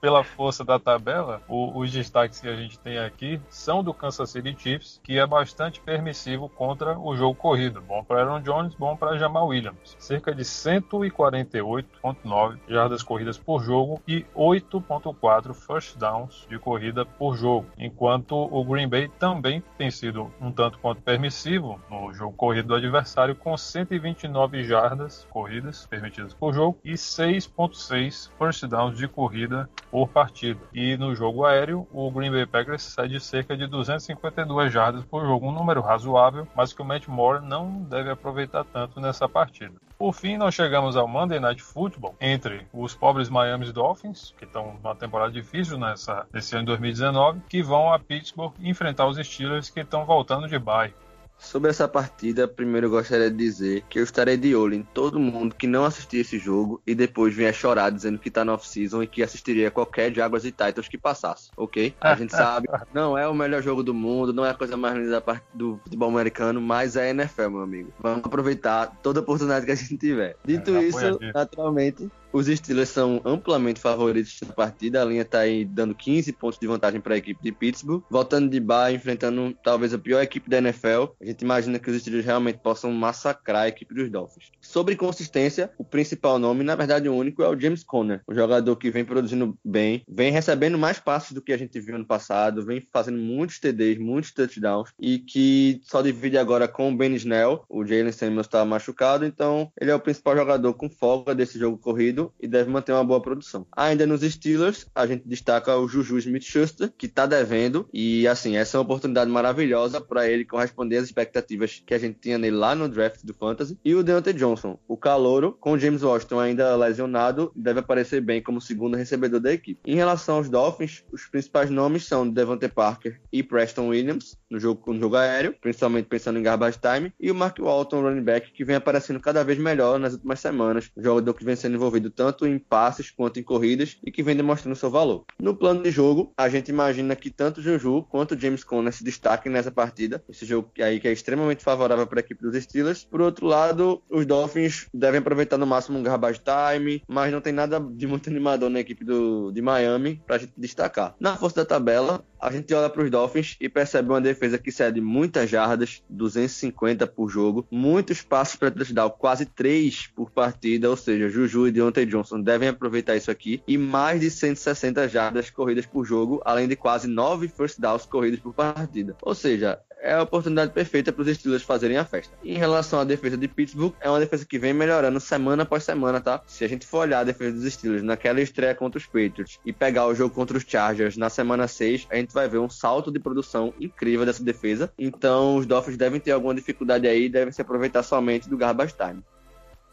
Pela força da tabela, o, os destaques que a gente tem aqui são do Kansas City Chiefs, que é bastante permissivo contra o jogo corrido. Bom para Aaron Jones, bom para Jamal Williams. Cerca de 148,9 jardas corridas por jogo e 8,4 first downs de corrida por jogo. Enquanto o Green Bay também tem sido um tanto quanto permissivo no jogo corrido do adversário, com 129 jardas corridas permitidas por jogo e 6,6 first downs de corrida por partida. E no jogo aéreo, o Green Bay Packers cede cerca de 252 jardas por jogo, um número razoável, mas que o Matt Moore não deve aproveitar tanto nessa partida. Por fim, nós chegamos ao Monday Night Football entre os pobres Miami Dolphins, que estão numa temporada difícil nessa, nesse ano de 2019, que vão a Pittsburgh enfrentar os Steelers que estão voltando de bye. Sobre essa partida, primeiro eu gostaria de dizer que eu estarei de olho em todo mundo que não assistiu esse jogo e depois venha chorar dizendo que tá no off-season e que assistiria qualquer Jaguars e Titans que passasse, ok? A gente [LAUGHS] sabe, não é o melhor jogo do mundo, não é a coisa mais linda da parte do futebol americano, mas é NFL, meu amigo. Vamos aproveitar toda oportunidade que a gente tiver. Dito é, isso, naturalmente, os Steelers são amplamente favoritos na partida. A linha está aí dando 15 pontos de vantagem para a equipe de Pittsburgh. Voltando de bar, enfrentando talvez a pior equipe da NFL. A gente imagina que os Steelers realmente possam massacrar a equipe dos Dolphins. Sobre consistência, o principal nome, na verdade o único, é o James Conner. O jogador que vem produzindo bem, vem recebendo mais passes do que a gente viu ano passado, vem fazendo muitos TDs, muitos touchdowns e que só divide agora com o Ben Snell. O Jalen Samuels está machucado, então ele é o principal jogador com folga desse jogo corrido e deve manter uma boa produção. Ainda nos Steelers, a gente destaca o Juju Smith-Schuster, que está devendo, e assim, essa é uma oportunidade maravilhosa para ele corresponder às expectativas que a gente tinha nele lá no draft do Fantasy. E o Deontay Johnson, o calouro, com James Washington ainda lesionado, deve aparecer bem como segundo recebedor da equipe. Em relação aos Dolphins, os principais nomes são Devontae Parker e Preston Williams no jogo, no jogo aéreo, principalmente pensando em garbage time, e o Mark Walton, running back, que vem aparecendo cada vez melhor nas últimas semanas, jogador que vem sendo envolvido tanto em passes quanto em corridas e que vem demonstrando seu valor. No plano de jogo, a gente imagina que tanto Juju quanto James Conner se destaquem nessa partida. Esse jogo aí que é extremamente favorável para a equipe dos Steelers. Por outro lado, os Dolphins devem aproveitar no máximo um garbage time, mas não tem nada de muito animador na equipe do, de Miami para a gente destacar. Na força da tabela, a gente olha para os Dolphins e percebe uma defesa que cede muitas jardas, 250 por jogo, muitos passos para touchdown, quase 3 por partida, ou seja, Juju e Deontay Johnson devem aproveitar isso aqui, e mais de 160 jardas corridas por jogo, além de quase 9 first downs corridos por partida. Ou seja, é a oportunidade perfeita para os Steelers fazerem a festa. Em relação à defesa de Pittsburgh, é uma defesa que vem melhorando semana após semana, tá? Se a gente for olhar a defesa dos Steelers naquela estreia contra os Patriots e pegar o jogo contra os Chargers na semana 6, a gente vai ver um salto de produção incrível dessa defesa. Então, os Dolphins devem ter alguma dificuldade aí, devem se aproveitar somente do garbage time.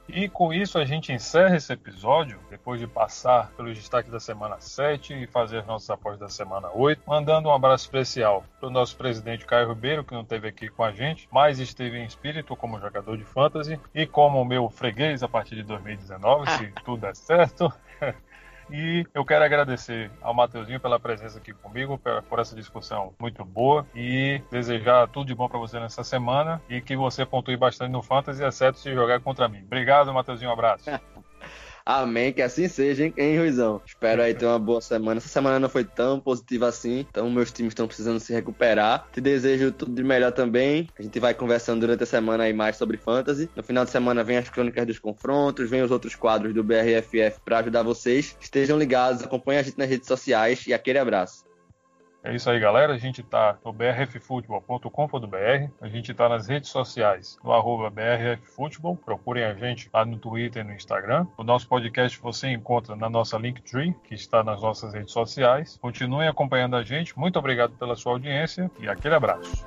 E com isso a gente encerra esse episódio, depois de passar pelos destaques da semana 7 e fazer as nossas apostas da semana 8, mandando um abraço especial para o nosso presidente Caio Ribeiro, que não esteve aqui com a gente, mas esteve em espírito como jogador de fantasy e como meu freguês a partir de 2019, se tudo der certo. [LAUGHS] E eu quero agradecer ao Mateuzinho pela presença aqui comigo, por essa discussão muito boa e desejar tudo de bom para você nessa semana e que você pontue bastante no Fantasy, exceto se jogar contra mim. Obrigado, Mateuzinho, um abraço. [LAUGHS] Amém, que assim seja, hein, hein Ruizão? Espero aí ter uma boa semana. Essa semana não foi tão positiva assim, então meus times estão precisando se recuperar. Te desejo tudo de melhor também. A gente vai conversando durante a semana aí mais sobre fantasy. No final de semana vem as crônicas dos confrontos, vem os outros quadros do BRFF para ajudar vocês. Estejam ligados, acompanhem a gente nas redes sociais e aquele abraço. É isso aí, galera. A gente está no brffutebol.com.br. A gente está nas redes sociais, no arroba brffutebol. Procurem a gente lá no Twitter e no Instagram. O nosso podcast você encontra na nossa Linktree, que está nas nossas redes sociais. Continuem acompanhando a gente. Muito obrigado pela sua audiência e aquele abraço.